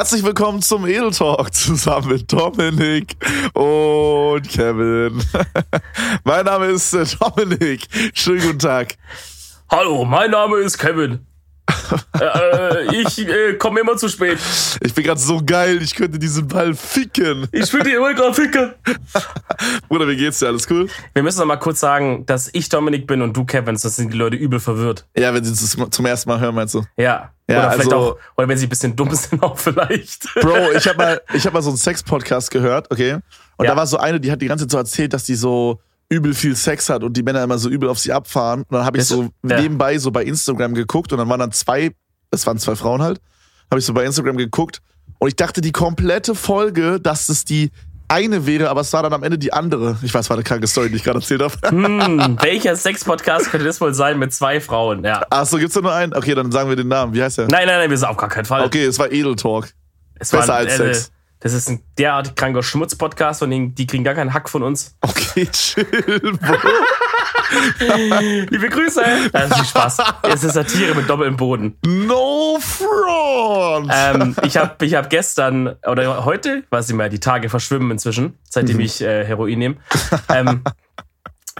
Herzlich willkommen zum Edel Talk zusammen mit Dominik und Kevin. mein Name ist äh, Dominik. Schönen guten Tag. Hallo, mein Name ist Kevin. Äh, ich äh, komme immer zu spät. Ich bin gerade so geil, ich könnte diesen Ball ficken. Ich will die immer gerade ficken. Bruder, wie geht's dir? Alles cool? Wir müssen noch mal kurz sagen, dass ich Dominik bin und du Kevin, sonst sind die Leute übel verwirrt. Ja, wenn sie es zum ersten Mal hören, meinst du? Ja. Ja, oder vielleicht also- auch, oder wenn sie ein bisschen dumm sind, auch vielleicht. Bro, ich habe mal, ich hab mal so einen Sex-Podcast gehört, okay? Und Ja. da war so eine, die hat die ganze Zeit so erzählt, dass die so übel viel Sex hat und die Männer immer so übel auf sie abfahren. Und dann habe ich so ja. nebenbei so bei Instagram geguckt und dann waren dann zwei, es waren zwei Frauen halt, habe ich so bei Instagram geguckt und ich dachte die komplette Folge, dass es die eine wäre, aber es war dann am Ende die andere. Ich weiß, war eine kranke Story, die ich gerade erzählt habe. Hm, welcher Sex-Podcast könnte das wohl sein mit zwei Frauen? Ja. Ach so, gibt's da nur einen? Okay, dann sagen wir den Namen. Wie heißt der? Nein, nein, nein, wir sind auf gar keinen Fall. Okay, es war Edel Talk. es besser ein- als Sex. Das ist ein derart kranker Schmutz-Podcast, von denen die kriegen gar keinen Hack von uns. Okay, chill, Bro. Liebe Grüße. Das ist viel Spaß. Es ist Satire mit doppeltem Boden. No front! ähm, ich habe ich hab gestern oder heute, weiß ich mal, die Tage verschwimmen inzwischen, seitdem Mhm. ich äh, Heroin nehme. Ähm,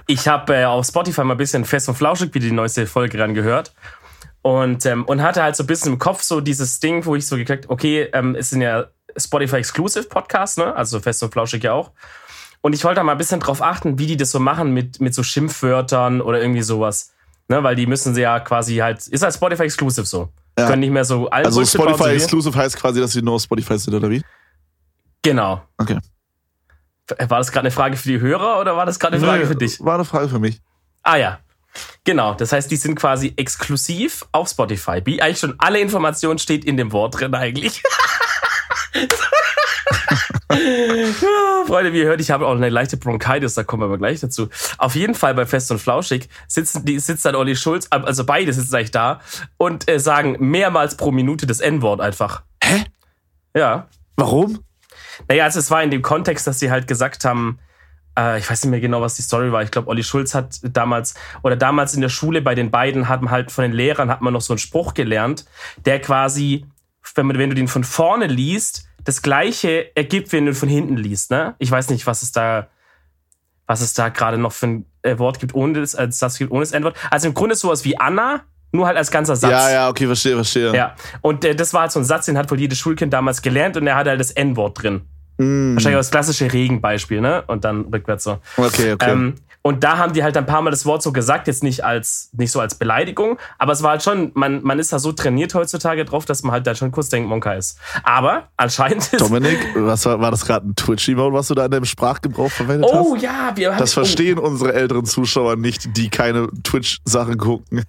ich habe äh, auf Spotify mal ein bisschen fest und flauschig wieder die neueste Folge ran gehört. Und, ähm, und hatte halt so ein bisschen im Kopf so dieses Ding, wo ich so gekriegt, okay, ähm, es sind ja Spotify Exclusive Podcasts, ne? Also fest und flauschig ja auch. Und ich wollte da mal ein bisschen drauf achten, wie die das so machen mit, mit so Schimpfwörtern oder irgendwie sowas. Ne? Weil die müssen sie ja quasi halt, ist halt Spotify Exclusive so. Ja. Können nicht mehr so allen Also Bullshit Spotify Exclusive heißt quasi, dass sie nur auf Spotify sind, oder wie? Genau. Okay. War das gerade eine Frage für die Hörer oder war das gerade eine Frage Nö, für dich? War eine Frage für mich. Ah ja. Genau, das heißt, die sind quasi exklusiv auf Spotify. Wie eigentlich schon alle Informationen steht in dem Wort drin eigentlich. ja, Freunde, wie ihr hört, ich habe auch eine leichte Bronchitis, da kommen wir aber gleich dazu. Auf jeden Fall bei Fest und Flauschig sitzen, die, sitzt dann Olli Schulz, also beide sitzen eigentlich da und äh, sagen mehrmals pro Minute das N-Wort einfach. Hä? Ja. Warum? Naja, also es war in dem Kontext, dass sie halt gesagt haben, äh, ich weiß nicht mehr genau, was die Story war. Ich glaube, Olli Schulz hat damals, oder damals in der Schule bei den beiden hat man halt von den Lehrern hat man noch so einen Spruch gelernt, der quasi, wenn, man, wenn du den von vorne liest, das gleiche ergibt, wenn du ihn von hinten liest. Ne? Ich weiß nicht, was es da, was es da gerade noch für ein äh, Wort gibt, ohne das, als Satz gibt, ohne das Endwort. Also im Grunde sowas wie Anna, nur halt als ganzer Satz. Ja, ja, okay, verstehe, verstehe. Ja, und äh, das war halt so ein Satz, den hat wohl jedes Schulkind damals gelernt und er hatte halt das N-Wort drin. Mm, Wahrscheinlich auch das klassische Regenbeispiel, ne? Und dann rückwärts so. okay, okay. Ähm, und da haben die halt ein paar Mal das Wort so gesagt, jetzt nicht als nicht so als Beleidigung, aber es war halt schon, man, man ist da so trainiert heutzutage drauf, dass man halt da schon kurz denkt, Monka ist. Aber anscheinend ist. Dominik, was war, war das gerade ein Twitch-Emote, was du da in deinem Sprachgebrauch verwendet Oh hast? ja, wir haben, Das verstehen unsere älteren Zuschauer nicht, die keine Twitch-Sachen gucken.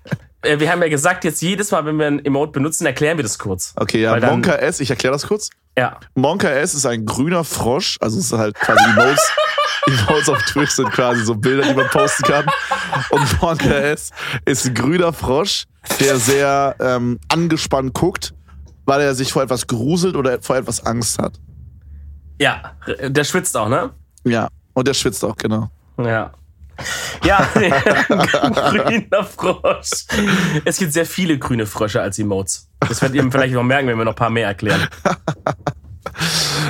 Äh, wir haben ja gesagt, jetzt jedes Mal, wenn wir ein Emote benutzen, erklären wir das kurz. Okay, ja, dann- Monka S, ich erkläre das kurz. Ja. Monka S ist ein grüner Frosch, also es ist halt quasi Emotes, Emotes auf Twitch sind quasi so Bilder, die man posten kann. Und Monka S ist ein grüner Frosch, der sehr ähm, angespannt guckt, weil er sich vor etwas gruselt oder vor etwas Angst hat. Ja, der schwitzt auch, ne? Ja, und der schwitzt auch, genau. Ja. Ja, grüner Frosch. Es gibt sehr viele grüne Frösche als Emotes. Das werdet ihr vielleicht noch merken, wenn wir noch ein paar mehr erklären.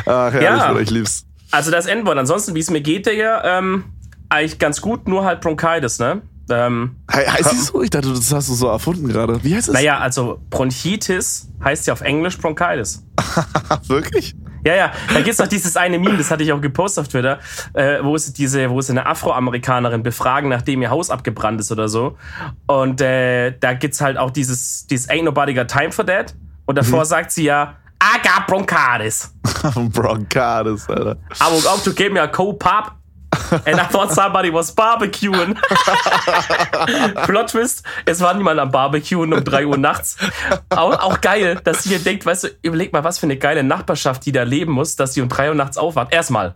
Ach, herrlich, Ja. Ich lieb's. Also das N-Wort. Ansonsten, wie es mir geht, Digga, ähm, eigentlich ganz gut, nur halt Bronchitis, ne? Ähm, He heißt es so? Ich dachte, das hast du so erfunden gerade. Wie heißt es? naja, also Bronchitis heißt ja auf Englisch Bronchitis. Wirklich? Ja, ja, da gibt's noch dieses eine Meme, das hatte ich auch gepostet auf Twitter, äh, wo es diese, wo es eine Afroamerikanerin befragen, nachdem ihr Haus abgebrannt ist oder so. Und äh, da gibt's halt auch dieses, dieses Ain't nobody got time for that. Und davor sagt sie ja, I got bronchitis. Bronchitis, Alter. I woke up to get me a cold pop. And I thought somebody was barbecuing. Plot Twist, es war niemand am Barbecuen um 3 Uhr nachts. Auch, auch geil, dass hier denkt, weißt du, überleg mal, was für eine geile Nachbarschaft die da leben muss, dass sie um 3 Uhr nachts aufwacht. Erstmal,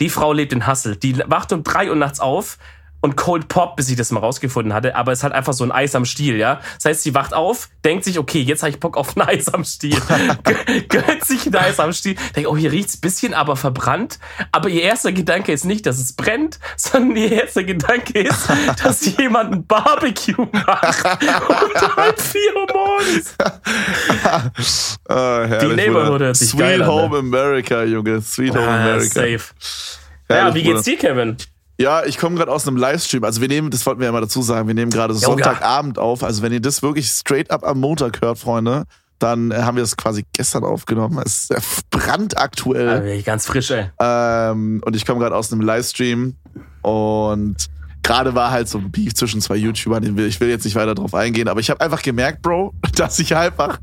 die Frau lebt in Hassel. Die wacht um 3 Uhr nachts auf, und Cold Pop, bis ich das mal rausgefunden hatte, aber es hat einfach so ein Eis am Stiel, ja. Das heißt, sie wacht auf, denkt sich, okay, jetzt habe ich Bock auf ein Eis am Stiel. Gönnt sich ein Eis am Stiel, denkt, oh, hier riecht's bisschen, aber verbrannt. Aber ihr erster Gedanke ist nicht, dass es brennt, sondern ihr erster Gedanke ist, dass jemand ein Barbecue macht. um halb vier Uhr morgens. oh, herrlich, Die Neighborhood hört sich Sweet geil an, Home America, Junge. Sweet Home Ah, America. safe. Ja, Herrlich, wie geht's dir, Kevin? Ja, ich komme gerade aus einem Livestream. Also wir nehmen, das wollten wir ja mal dazu sagen, wir nehmen gerade. Sonntagabend auf. Also wenn ihr das wirklich straight up am Montag hört, Freunde, dann äh, haben wir das quasi gestern aufgenommen. Es ist brandaktuell. Ich ganz frisch, ey. Ähm, und ich komme gerade aus einem Livestream und gerade war halt so ein Beef zwischen zwei YouTubern. den will- Ich will jetzt nicht weiter drauf eingehen, aber ich habe einfach gemerkt, Bro, dass ich einfach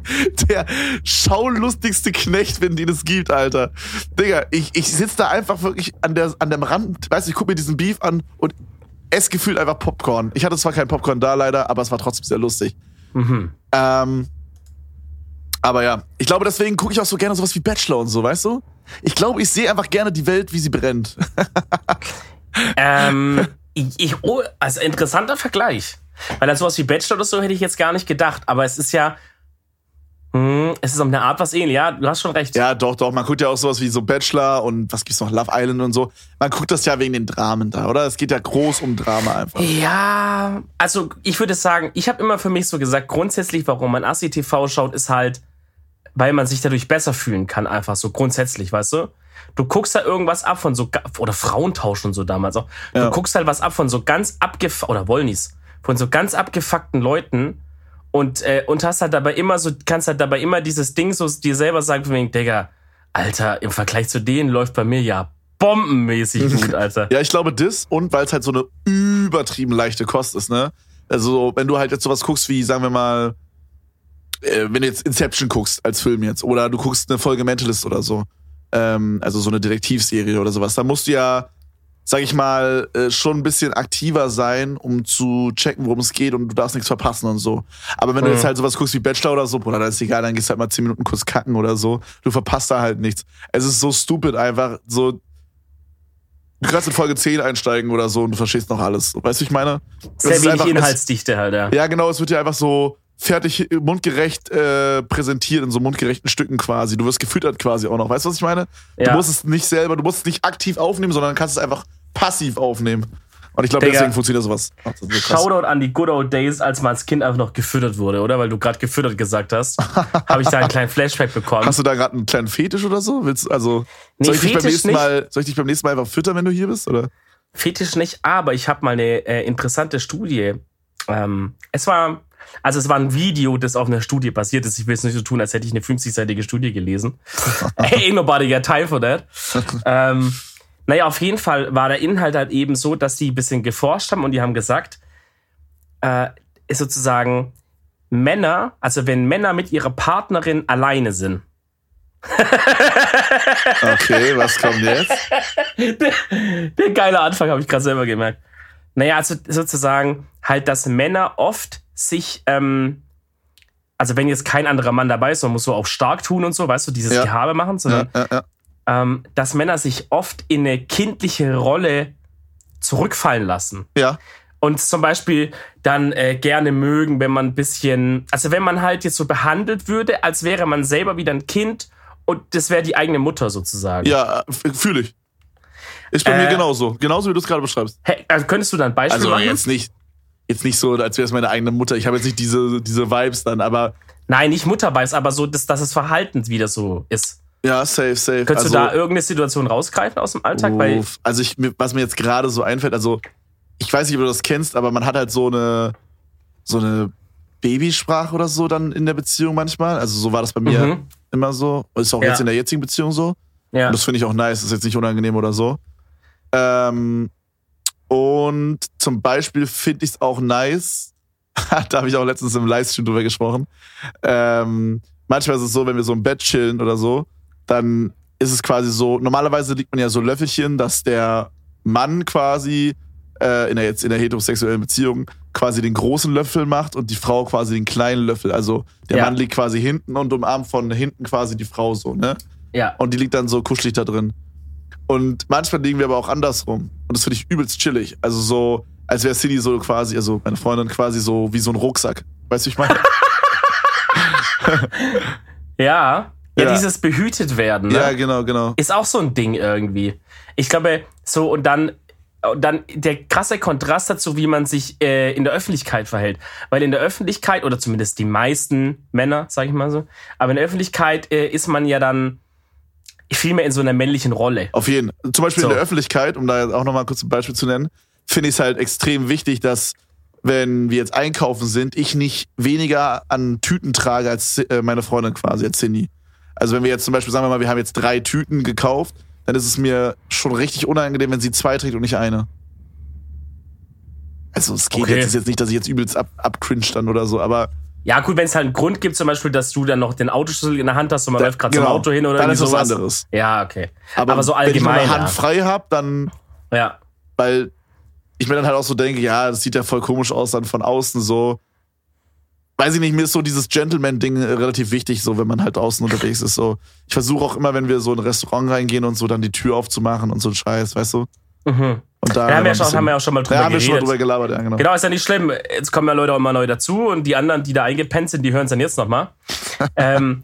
der schaulustigste Knecht bin, den es gibt, Alter. Digga, ich, ich sitze da einfach wirklich an, der, an dem Rand, weißt du, ich gucke mir diesen Beef an und esse gefühlt einfach Popcorn. Ich hatte zwar kein Popcorn da leider, aber es war trotzdem sehr lustig. Mhm. Ähm, aber ja, ich glaube, deswegen gucke ich auch so gerne sowas wie Bachelor und so, weißt du? Ich glaube, ich sehe einfach gerne die Welt, wie sie brennt. Ähm, ich, oh, also interessanter Vergleich. Weil an sowas wie Bachelor oder so hätte ich jetzt gar nicht gedacht. Aber es ist ja, hm, es ist auf eine Art was ähnlich. Ja, du hast schon recht. Ja, doch, doch. Man guckt ja auch sowas wie so Bachelor und was gibt's noch, Love Island und so. Man guckt das ja wegen den Dramen da, oder? Es geht ja groß um Drama einfach. Ja, also ich würde sagen, ich habe immer für mich so gesagt, grundsätzlich, warum man Assi TV schaut, ist halt, weil man sich dadurch besser fühlen kann, einfach so grundsätzlich, weißt du? Du guckst da irgendwas ab von so, oder Frauentausch und so damals auch. Du Ja. guckst halt was ab von so ganz abgefuckten, oder Wollnis, von so ganz abgefuckten Leuten und, äh, und hast halt dabei immer so, kannst halt dabei immer dieses Ding so dir selber sagen, von wegen, Digga, Alter, im Vergleich zu denen läuft bei mir ja bombenmäßig gut, Alter. Ja, ich glaube das und weil es halt so eine übertrieben leichte Kost ist, ne? Also, wenn du halt jetzt sowas guckst wie, sagen wir mal, äh, wenn du jetzt Inception guckst als Film jetzt oder du guckst eine Folge Mentalist oder so, ähm, also so eine Detektivserie oder sowas, da musst du ja, sag ich mal, äh, schon ein bisschen aktiver sein, um zu checken, worum es geht und du darfst nichts verpassen und so. Aber wenn du Mhm. jetzt halt sowas guckst wie Bachelor oder so, Bruder, dann ist egal, dann gehst du halt mal 10 Minuten kurz kacken oder so. Du verpasst da halt nichts. Es ist so stupid einfach, so Du kannst in Folge 10 einsteigen oder so und du verstehst noch alles. Weißt du, ich meine? Sehr wenig einfach- Inhaltsdichte halt, ja. Ja, genau, es wird dir einfach so fertig, mundgerecht äh, präsentiert in so mundgerechten Stücken quasi. Du wirst gefüttert quasi auch noch. Weißt du, was ich meine? Du Ja. musst es nicht selber, du musst es nicht aktiv aufnehmen, sondern kannst es einfach passiv aufnehmen. Und ich glaube, deswegen funktioniert sowas. Ist so. Shoutout an die good old days, als man als Kind einfach noch gefüttert wurde, oder? Weil du gerade gefüttert gesagt hast, habe ich da einen kleinen Flashback bekommen. Hast du da gerade einen kleinen Fetisch oder so? Willst du- also Nee, soll ich dich beim nächsten nicht. Mal, soll ich dich beim nächsten Mal einfach füttern, wenn du hier bist, oder? Fetisch nicht, aber ich habe mal eine äh, interessante Studie. Ähm, es war, also es war ein Video, das auf einer Studie basiert ist. Ich will es nicht so tun, als hätte ich eine 50-seitige Studie gelesen. Ain't nobody got time for that. ähm, naja, auf jeden Fall war der Inhalt halt eben so, dass die ein bisschen geforscht haben und die haben gesagt, äh, ist sozusagen Männer, also wenn Männer mit ihrer Partnerin alleine sind, Okay, was kommt jetzt? der, der geile Anfang habe ich gerade selber gemerkt. Naja, also sozusagen halt, dass Männer oft sich, ähm, also wenn jetzt kein anderer Mann dabei ist, man muss so auch stark tun und so, weißt du, dieses Ja. Gehabe machen, sondern ja, ja. ähm, dass Männer sich oft in eine kindliche Rolle zurückfallen lassen. ja. Und zum Beispiel dann äh, gerne mögen, wenn man ein bisschen, also wenn man halt jetzt so behandelt würde, als wäre man selber wieder ein Kind und das wäre die eigene Mutter sozusagen. Ja, fühle ich. Ist bei Äh, mir genauso. Genauso wie du es gerade beschreibst. Hey, also könntest du da ein Beispiel Also machen? jetzt nicht, jetzt nicht so, als wäre es meine eigene Mutter. Ich habe jetzt nicht diese, diese Vibes dann, aber Nein, nicht Mutterbeiß, aber so, dass, dass das Verhalten wieder so ist. ja, safe, safe. Könntest also, du da irgendeine Situation rausgreifen aus dem Alltag? Uff, also ich, was mir jetzt gerade so einfällt, also ich weiß nicht, ob du das kennst, aber man hat halt so eine, so eine Babysprache oder so dann in der Beziehung manchmal. Also so war das bei mir Mhm. immer so. Ist auch Ja. jetzt in der jetzigen Beziehung so. ja. Und das finde ich auch nice, das ist jetzt nicht unangenehm oder so. Ähm, und zum Beispiel finde ich es auch nice, da habe ich auch letztens im Livestream drüber gesprochen. Ähm, manchmal ist es so, wenn wir so im Bett chillen oder so, dann ist es quasi so, normalerweise liegt man ja so Löffelchen, dass der Mann quasi äh, in der jetzt in der heterosexuellen Beziehung quasi den großen Löffel macht und die Frau quasi den kleinen Löffel. Also der Ja. Mann liegt quasi hinten und umarmt von hinten quasi die Frau so, ne? ja. Und die liegt dann so kuschelig da drin. Und manchmal liegen wir aber auch andersrum. Und das finde ich übelst chillig. Also so, als wäre Cindy so quasi, also meine Freundin quasi so wie so ein Rucksack. Weißt du, ich meine? ja. Ja, Ja. dieses behütet werden, ne? ja, genau, genau. ist auch so ein Ding irgendwie. Ich glaube, so und dann, und dann der krasse Kontrast dazu, wie man sich äh, in der Öffentlichkeit verhält. Weil in der Öffentlichkeit, oder zumindest die meisten Männer, sag ich mal so, aber in der Öffentlichkeit äh, ist man ja dann viel mehr in so einer männlichen Rolle. Auf jeden. Zum Beispiel So. in der Öffentlichkeit, um da jetzt auch nochmal kurz ein Beispiel zu nennen, finde ich es halt extrem wichtig, dass, wenn wir jetzt einkaufen sind, ich nicht weniger an Tüten trage als äh, meine Freundin quasi, als Cindy. Also wenn wir jetzt zum Beispiel, sagen wir mal, wir haben jetzt drei Tüten gekauft, dann ist es mir schon richtig unangenehm, wenn sie zwei trägt und nicht eine. Also es geht Okay. jetzt, jetzt nicht, dass ich jetzt übelst ab, abcringe dann oder so, aber Ja, gut, wenn es halt einen Grund gibt, zum Beispiel, dass du dann noch den Autoschlüssel in der Hand hast und man Da- läuft gerade genau. zum Auto hin oder Dann ist was sowas. anderes. Ja, okay. aber, Aber so wenn ich allgemein, meine Hand ja. frei habe, dann Ja. weil ich mir dann halt auch so denke, ja, das sieht ja voll komisch aus dann von außen so. Weiß ich nicht, mir ist so dieses Gentleman-Ding relativ wichtig, so wenn man halt außen unterwegs ist. So, ich versuche auch immer, wenn wir so in ein Restaurant reingehen und so, dann die Tür aufzumachen und so ein Scheiß, weißt du? Mhm. Und da Da haben wir, ein schon, haben wir auch schon mal drüber ja, haben wir schon mal drüber gelabert, ja, genau. Genau, ist ja nicht schlimm. Jetzt kommen ja Leute auch immer neu dazu und die anderen, die da eingepennt sind, die hören es dann jetzt nochmal. ähm,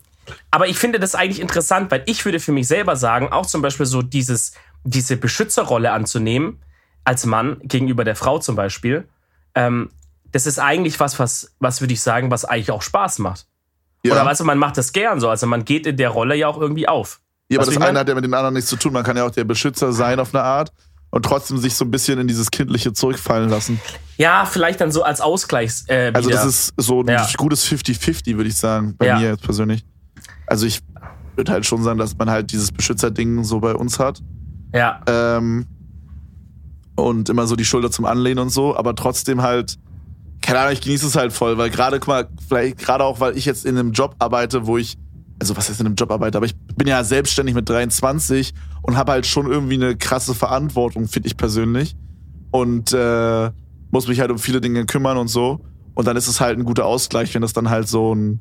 aber ich finde das eigentlich interessant, weil ich würde für mich selber sagen, auch zum Beispiel so dieses, diese Beschützerrolle anzunehmen, als Mann gegenüber der Frau zum Beispiel, ähm, das ist eigentlich was, was, was würde ich sagen, was eigentlich auch Spaß macht. Ja, Oder also man macht das gern so. Also man geht in der Rolle ja auch irgendwie auf. ja aber das eine hat ja mit dem anderen nichts zu tun. Man kann ja auch der Beschützer sein auf eine Art und trotzdem sich so ein bisschen in dieses Kindliche zurückfallen lassen. Ja, vielleicht dann so als Ausgleichs. Äh, Also das ist so ein Ja. gutes 50-50, würde ich sagen, bei Ja. mir jetzt persönlich. Also ich würde halt schon sagen, dass man halt dieses Beschützerding so bei uns hat. ja. Ähm, und immer so die Schulter zum Anlehnen und so, aber trotzdem halt, keine Ahnung, ich genieße es halt voll, weil gerade, guck mal, vielleicht gerade auch, weil ich jetzt in einem Job arbeite, wo ich, also was heißt in einem Job arbeite, aber ich bin ja selbstständig mit 23 und habe halt schon irgendwie eine krasse Verantwortung, finde ich persönlich. Und äh, muss mich halt um viele Dinge kümmern und so. Und dann ist es halt ein guter Ausgleich, wenn das dann halt so ein.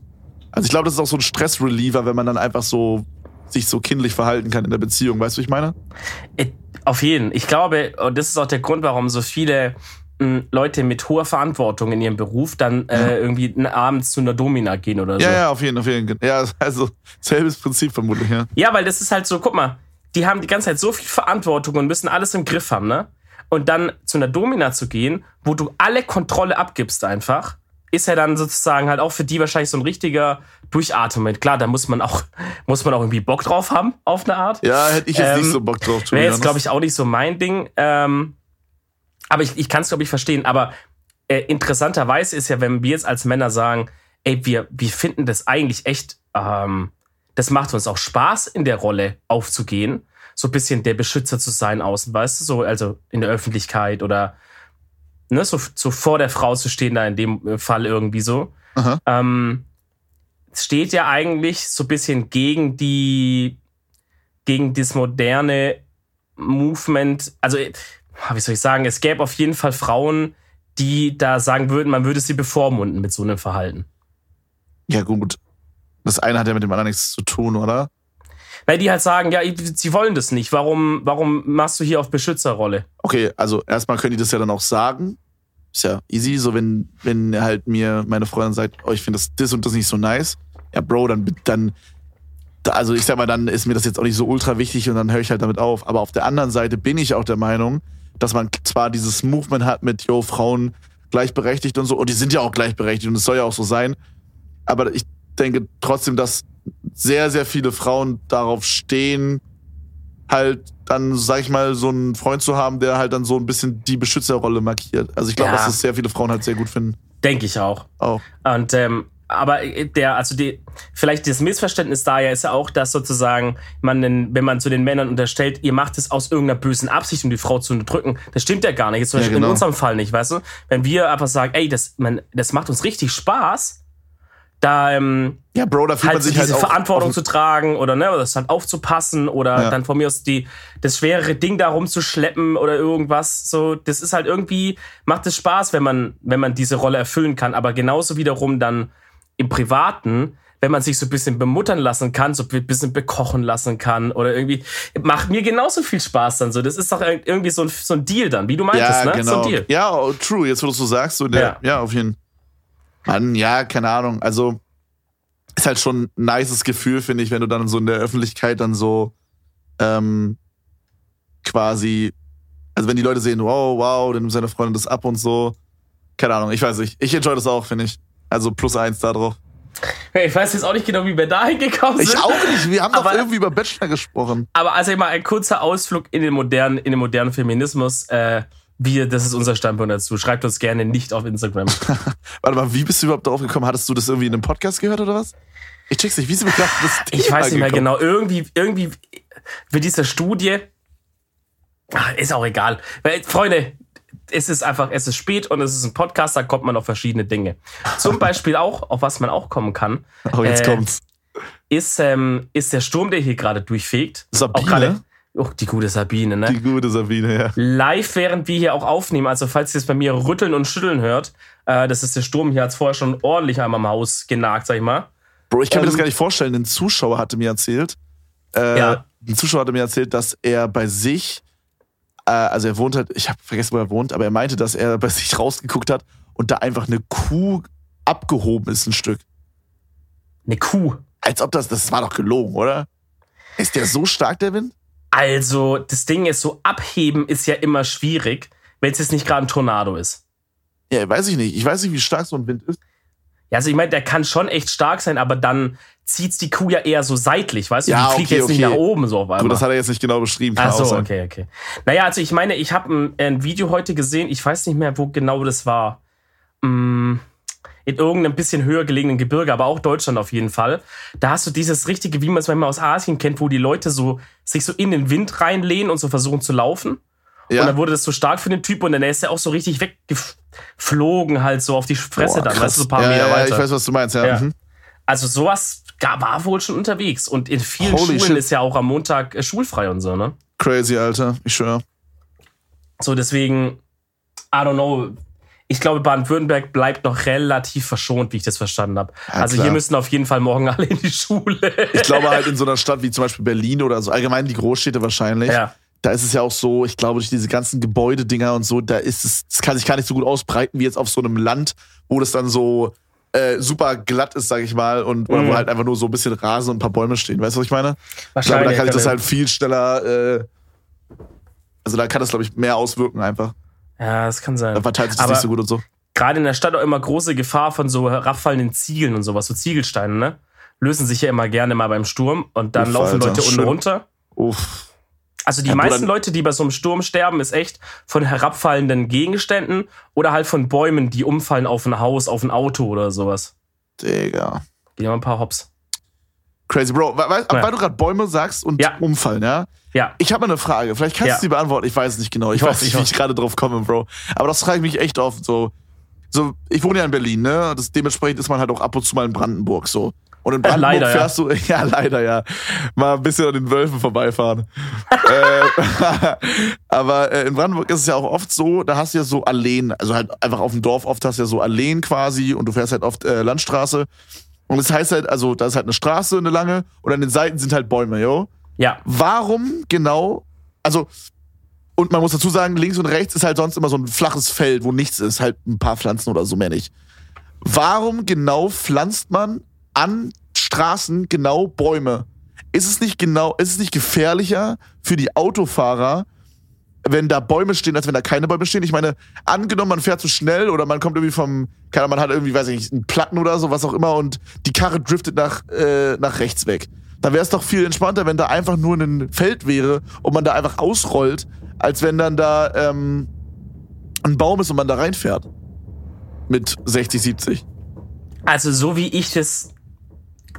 Also ich glaube, das ist auch so ein Stressreliever, wenn man dann einfach so sich so kindlich verhalten kann in der Beziehung. Weißt du, wie ich meine? Äh, Auf jeden. Ich glaube, und das ist auch der Grund, warum so viele mh, Leute mit hoher Verantwortung in ihrem Beruf dann äh, irgendwie abends zu einer Domina gehen oder so. Ja, ja, auf jeden Fall. Auf jeden. Fall. Ja, also selbes Prinzip vermutlich, ja. Ja, weil das ist halt so, guck mal, die haben die ganze Zeit so viel Verantwortung und müssen alles im Griff haben, ne? Und dann zu einer Domina zu gehen, wo du alle Kontrolle abgibst einfach, ist ja dann sozusagen halt auch für die wahrscheinlich so ein richtiger Durchatmen. Klar, da muss man auch, muss man auch irgendwie Bock drauf haben, auf eine Art. Ja, hätte ich jetzt Ähm, nicht so Bock drauf. Wäre jetzt, glaube ich, auch nicht so mein Ding. Ähm, aber ich, ich kann es, glaube ich, verstehen. Aber äh, interessanterweise ist ja, wenn wir jetzt als Männer sagen, ey, wir, wir finden das eigentlich echt, ähm, das macht uns auch Spaß, in der Rolle aufzugehen. So ein bisschen der Beschützer zu sein außen, weißt du, so, also in der Öffentlichkeit oder ne, so, so vor der Frau zu stehen, da in dem Fall irgendwie so. Ähm, steht ja eigentlich so ein bisschen gegen die, gegen das moderne Movement. Also, wie soll ich sagen, es gäbe auf jeden Fall Frauen, die da sagen würden, man würde sie bevormunden mit so einem Verhalten. Ja, gut. Das eine hat ja mit dem anderen nichts zu tun, oder? Weil die halt sagen, ja, sie wollen das nicht. Warum, warum machst du hier auf Beschützerrolle? Okay, also erstmal können die das ja dann auch sagen. Ist ja easy, so wenn, wenn halt mir meine Freundin sagt, oh, ich finde das, das und das nicht so nice. Ja, Bro, dann, dann, da- also ich sag mal, dann ist mir das jetzt auch nicht so ultra wichtig und dann höre ich halt damit auf. Aber auf der anderen Seite bin ich auch der Meinung, dass man zwar dieses Movement hat mit, yo, Frauen gleichberechtigt und so, und die sind ja auch gleichberechtigt und es soll ja auch so sein. Aber ich denke trotzdem, dass sehr, sehr viele Frauen darauf stehen, halt dann, sag ich mal, so einen Freund zu haben, der halt dann so ein bisschen die Beschützerrolle markiert. Also ich glaube, Ja. dass das sehr viele Frauen halt sehr gut finden. Denke ich auch. Auch. Und ähm, aber der, also die, vielleicht das Missverständnis da ja ist ja auch, dass sozusagen man, den, wenn man zu den Männern unterstellt, ihr macht es aus irgendeiner bösen Absicht, um die Frau zu unterdrücken, das stimmt ja gar nicht. Jetzt zum Ja, Beispiel genau. in unserem Fall nicht, weißt du? Wenn wir einfach sagen, ey, das, man, das macht uns richtig Spaß, da ähm, Ja, Bro, da fühlt halt man so sich diese halt Verantwortung zu tragen oder ne, das halt aufzupassen oder Ja. dann von mir aus die das schwerere Ding da rumzuschleppen oder irgendwas so das ist halt irgendwie macht es Spaß wenn man wenn man diese Rolle erfüllen kann aber genauso wiederum dann im privaten wenn man sich so ein bisschen bemuttern lassen kann, so ein bisschen bekochen lassen kann oder irgendwie, macht mir genauso viel Spaß dann so. Das ist doch irgendwie so ein, so ein Deal dann, wie du meintest, ja, ne? Genau. So ein Deal. Ja, true. Jetzt, wo du so sagst, so der, ja. ja, auf jeden Fall. Mann, ja, keine Ahnung. Also, ist halt schon ein nices Gefühl, finde ich, wenn du dann so in der Öffentlichkeit dann so ähm, quasi, also wenn die Leute sehen, wow, wow, dann nimmt seine Freundin das ab und so. Keine Ahnung, ich weiß nicht. Ich enjoy das auch, finde ich. Also plus eins da drauf. Ich weiß jetzt auch nicht genau, wie wir da hingekommen sind. Ich auch nicht. Wir haben aber, doch irgendwie über Bachelor gesprochen. Aber also mal ein kurzer Ausflug in den modernen, in den modernen Feminismus. Äh, wir, das ist unser Standpunkt dazu. Schreibt uns gerne nicht auf Instagram. Warte mal, wie bist du überhaupt darauf gekommen? Hattest du das irgendwie in einem Podcast gehört oder was? Ich check's nicht. Wie sind wir gerade das Ich weiß nicht mehr gekommen? genau. Irgendwie, irgendwie wird diese Studie. Ach, ist auch egal. Weil, Freunde, es ist einfach, es ist spät und es ist ein Podcast, da kommt man auf verschiedene Dinge. Zum Beispiel auch, auf was man auch kommen kann. Oh, jetzt äh, kommt's. Ist, ähm, ist der Sturm, der hier gerade durchfegt. Sabine? Oh, die gute Sabine, ne? Die gute Sabine, ja. Live, während wir hier auch aufnehmen, also falls ihr es bei mir rütteln und schütteln hört, äh, das ist der Sturm hier, hat es vorher schon ordentlich einmal am Haus genagt, sag ich mal. Bro, ich kann ähm, mir das ähm, gar nicht vorstellen. Ein Zuschauer hatte mir erzählt, äh, ja. ein Zuschauer hatte mir erzählt, dass er bei sich, äh, also er wohnt halt, ich habe vergessen, wo er wohnt, aber er meinte, dass er bei sich rausgeguckt hat und da einfach eine Kuh abgehoben ist, ein Stück. Eine Kuh? Als ob das, das war doch gelogen, oder? Ist der so stark, der Wind? Also, das Ding ist, so abheben ist ja immer schwierig, wenn es jetzt nicht gerade ein Tornado ist. Ja, weiß ich nicht. Ich weiß nicht, wie stark so ein Wind ist. Ja, also ich meine, der kann schon echt stark sein, aber dann zieht's die Kuh ja eher so seitlich, weißt du? Ja, die fliegt okay, jetzt okay. nicht nach oben so auf einmal. Gut, das hat er jetzt nicht genau beschrieben. Ach so, okay, okay. Naja, also ich meine, ich habe ein, ein, Video heute gesehen, ich weiß nicht mehr, wo genau das war. Hm in irgendeinem bisschen höher gelegenen Gebirge, aber auch Deutschland auf jeden Fall. Da hast du dieses richtige, wie man es manchmal aus Asien kennt, wo die Leute so sich so in den Wind reinlehnen und so versuchen zu laufen. Ja. Und dann wurde das so stark für den Typ und dann ist er auch so richtig weggeflogen, halt so auf die Fresse Boah, dann, weißt du, so ein paar ja, Meter ja, weiter. Ich weiß, was du meinst, ja. ja. Mhm. Also sowas war wohl schon unterwegs. Und in vielen Holy Schulen shit. ist ja auch am Montag äh, schulfrei und so, ne? Crazy, Alter, ich schwör. So, deswegen, I don't know, ich glaube, Baden-Württemberg bleibt noch relativ verschont, wie ich das verstanden habe. Ja, also klar. hier müssen auf jeden Fall morgen alle in die Schule. Ich glaube halt in so einer Stadt wie zum Beispiel Berlin oder so, allgemein die Großstädte wahrscheinlich. Ja. Da ist es ja auch so, ich glaube, durch diese ganzen Gebäudedinger und so, da ist es, das kann sich gar nicht so gut ausbreiten wie jetzt auf so einem Land, wo das dann so äh, super glatt ist, sag ich mal, und oder mhm. wo halt einfach nur so ein bisschen Rasen und ein paar Bäume stehen. Weißt du, was ich meine? Ich glaube, da kann ich das halt viel schneller, äh, also da kann das, glaube ich, mehr auswirken einfach. Ja, das kann sein. Da verteilt sich das Aber nicht so gut und so. Gerade in der Stadt auch immer große Gefahr von so herabfallenden Ziegeln und sowas, so Ziegelsteine, ne? Lösen sich ja immer gerne mal beim Sturm und dann Uff, laufen Alter, Leute unten runter. Uff. Also die ja, meisten Leute, die bei so einem Sturm sterben, ist echt von herabfallenden Gegenständen oder halt von Bäumen, die umfallen auf ein Haus, auf ein Auto oder sowas. Digga. Gehen wir ein paar Hops. Crazy, Bro. Weil, ja. weil du gerade Bäume sagst und ja. umfallen, ja? Ja. Ich habe eine Frage. Vielleicht kannst ja. du sie beantworten. Ich weiß es nicht genau. Ich, ich weiß nicht, wie ich gerade drauf komme, Bro. Aber das frage ich mich echt oft. So, so, ich wohne ja in Berlin, ne? Das, dementsprechend ist man halt auch ab und zu mal in Brandenburg so. Und in Brandenburg leider, fährst ja. du, ja, leider, ja, mal ein bisschen an den Wölfen vorbeifahren. äh, aber äh, in Brandenburg ist es ja auch oft so, da hast du ja so Alleen, also halt einfach auf dem Dorf oft hast du ja so Alleen quasi und du fährst halt oft äh, Landstraße. Und das heißt halt, also da ist halt eine Straße, eine lange, und an den Seiten sind halt Bäume, jo? Ja. Warum genau, also, und man muss dazu sagen, links und rechts ist halt sonst immer so ein flaches Feld, wo nichts ist, halt ein paar Pflanzen oder so mehr nicht. Warum genau pflanzt man an Straßen genau Bäume? Ist es nicht genau, ist es nicht gefährlicher für die Autofahrer, wenn da Bäume stehen, als wenn da keine Bäume stehen. Ich meine, angenommen, man fährt zu schnell oder man kommt irgendwie vom, keine Ahnung, man hat irgendwie, weiß ich nicht, einen Platten oder so, was auch immer, und die Karre driftet nach, äh, nach rechts weg. Da wäre es doch viel entspannter, wenn da einfach nur ein Feld wäre und man da einfach ausrollt, als wenn dann da ähm, ein Baum ist und man da reinfährt. Mit 60, 70. Also so wie ich das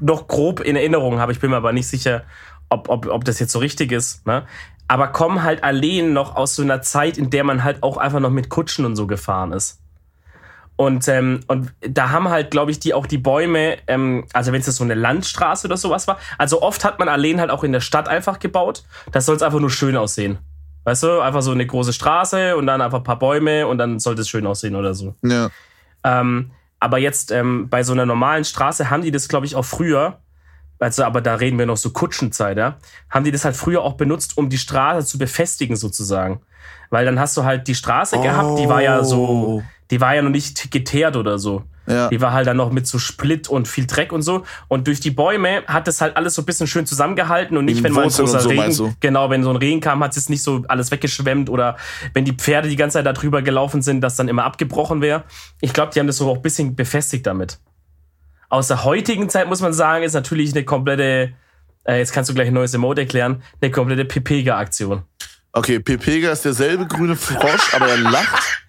noch grob in Erinnerung habe, ich bin mir aber nicht sicher, ob, ob, ob das jetzt so richtig ist, ne? Aber kommen halt allein noch aus so einer Zeit, in der man halt auch einfach noch mit Kutschen und so gefahren ist. Und, ähm, und da haben halt, glaube ich, die auch die Bäume, ähm, also wenn es so eine Landstraße oder sowas war, also oft hat man Alleen halt auch in der Stadt einfach gebaut. Das soll es einfach nur schön aussehen. Weißt du, einfach so eine große Straße und dann einfach ein paar Bäume und dann sollte es schön aussehen oder so. Ja. Ähm, Aber jetzt ähm, bei so einer normalen Straße haben die das, glaube ich, auch früher, also aber da reden wir noch so Kutschenzeit, ja, haben die das halt früher auch benutzt, um die Straße zu befestigen sozusagen. Weil dann hast du halt die Straße gehabt, die war ja so, Oh. die war ja noch nicht geteert oder so. Ja. Die war halt dann noch mit so Split und viel Dreck und so. Und durch die Bäume hat das halt alles so ein bisschen schön zusammengehalten und nicht, wenn mal ein großer so, Regen, du? genau, wenn so ein Regen kam, hat es nicht so alles weggeschwemmt oder wenn die Pferde die ganze Zeit da drüber gelaufen sind, dass dann immer abgebrochen wäre. Ich glaube, die haben das so auch ein bisschen befestigt damit. Aus der heutigen Zeit muss man sagen, ist natürlich eine komplette, äh, jetzt kannst du gleich ein neues Emote erklären, eine komplette Pepega-Aktion. Okay, Pepega ist derselbe grüne Frosch, aber er lacht.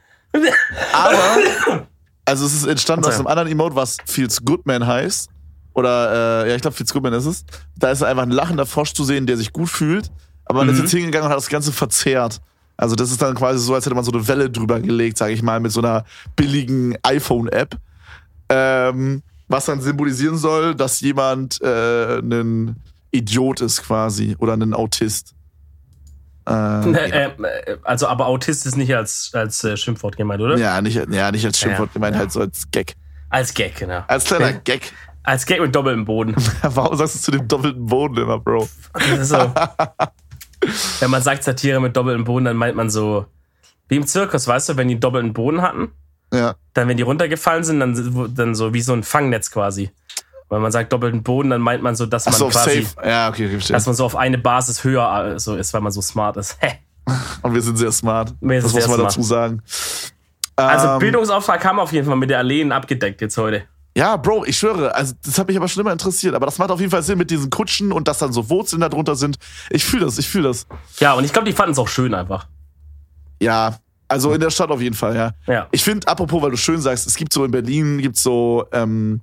Aber, also es ist entstanden aus einem anderen Emote, was Feels Goodman heißt. Oder, äh, ja, ich glaube, Feels Goodman ist es. Da ist einfach ein lachender Frosch zu sehen, der sich gut fühlt. Aber man ist jetzt hingegangen und hat das Ganze verzerrt. Also das ist dann quasi so, als hätte man so eine Welle drüber gelegt, sage ich mal, mit so einer billigen iPhone-App. Ähm, was dann symbolisieren soll, dass jemand äh, ein Idiot ist quasi oder ein Autist. Ähm, Äh, äh, also, aber Autist ist nicht als, als äh, Schimpfwort gemeint, oder? Ja, nicht, ja, nicht als Schimpfwort Ja, gemeint, ja. halt so als Gag. Als Gag, genau. Als kleiner Okay. Gag. Als Gag mit doppeltem Boden. Warum sagst du zu dem doppelten Boden immer, Bro? So. Wenn man sagt Satire mit doppeltem Boden, dann meint man so, wie im Zirkus, weißt du, wenn die einen doppelten Boden hatten, Ja. dann, wenn die runtergefallen sind, dann, dann so wie so ein Fangnetz quasi. Wenn man sagt doppelten Boden, dann meint man so, dass man Achso, auf quasi, safe. Ja, okay, dass man so auf eine Basis höher äh, so ist, weil man so smart ist. Und wir sind sehr smart. Wir das muss man dazu sagen. Also Ähm, Bildungsauftrag haben wir auf jeden Fall mit der Alleen abgedeckt jetzt heute. Ja, Bro, ich schwöre, also das hat mich aber schon immer interessiert. Aber das macht auf jeden Fall Sinn mit diesen Kutschen und dass dann so Wurzeln da drunter sind. Ich fühle das, ich fühle das. Ja, und ich glaube, die fanden es auch schön einfach. Ja, also in der Stadt auf jeden Fall, ja. Ja. Ich finde, apropos, weil du schön sagst, es gibt so in Berlin, gibt so, ähm,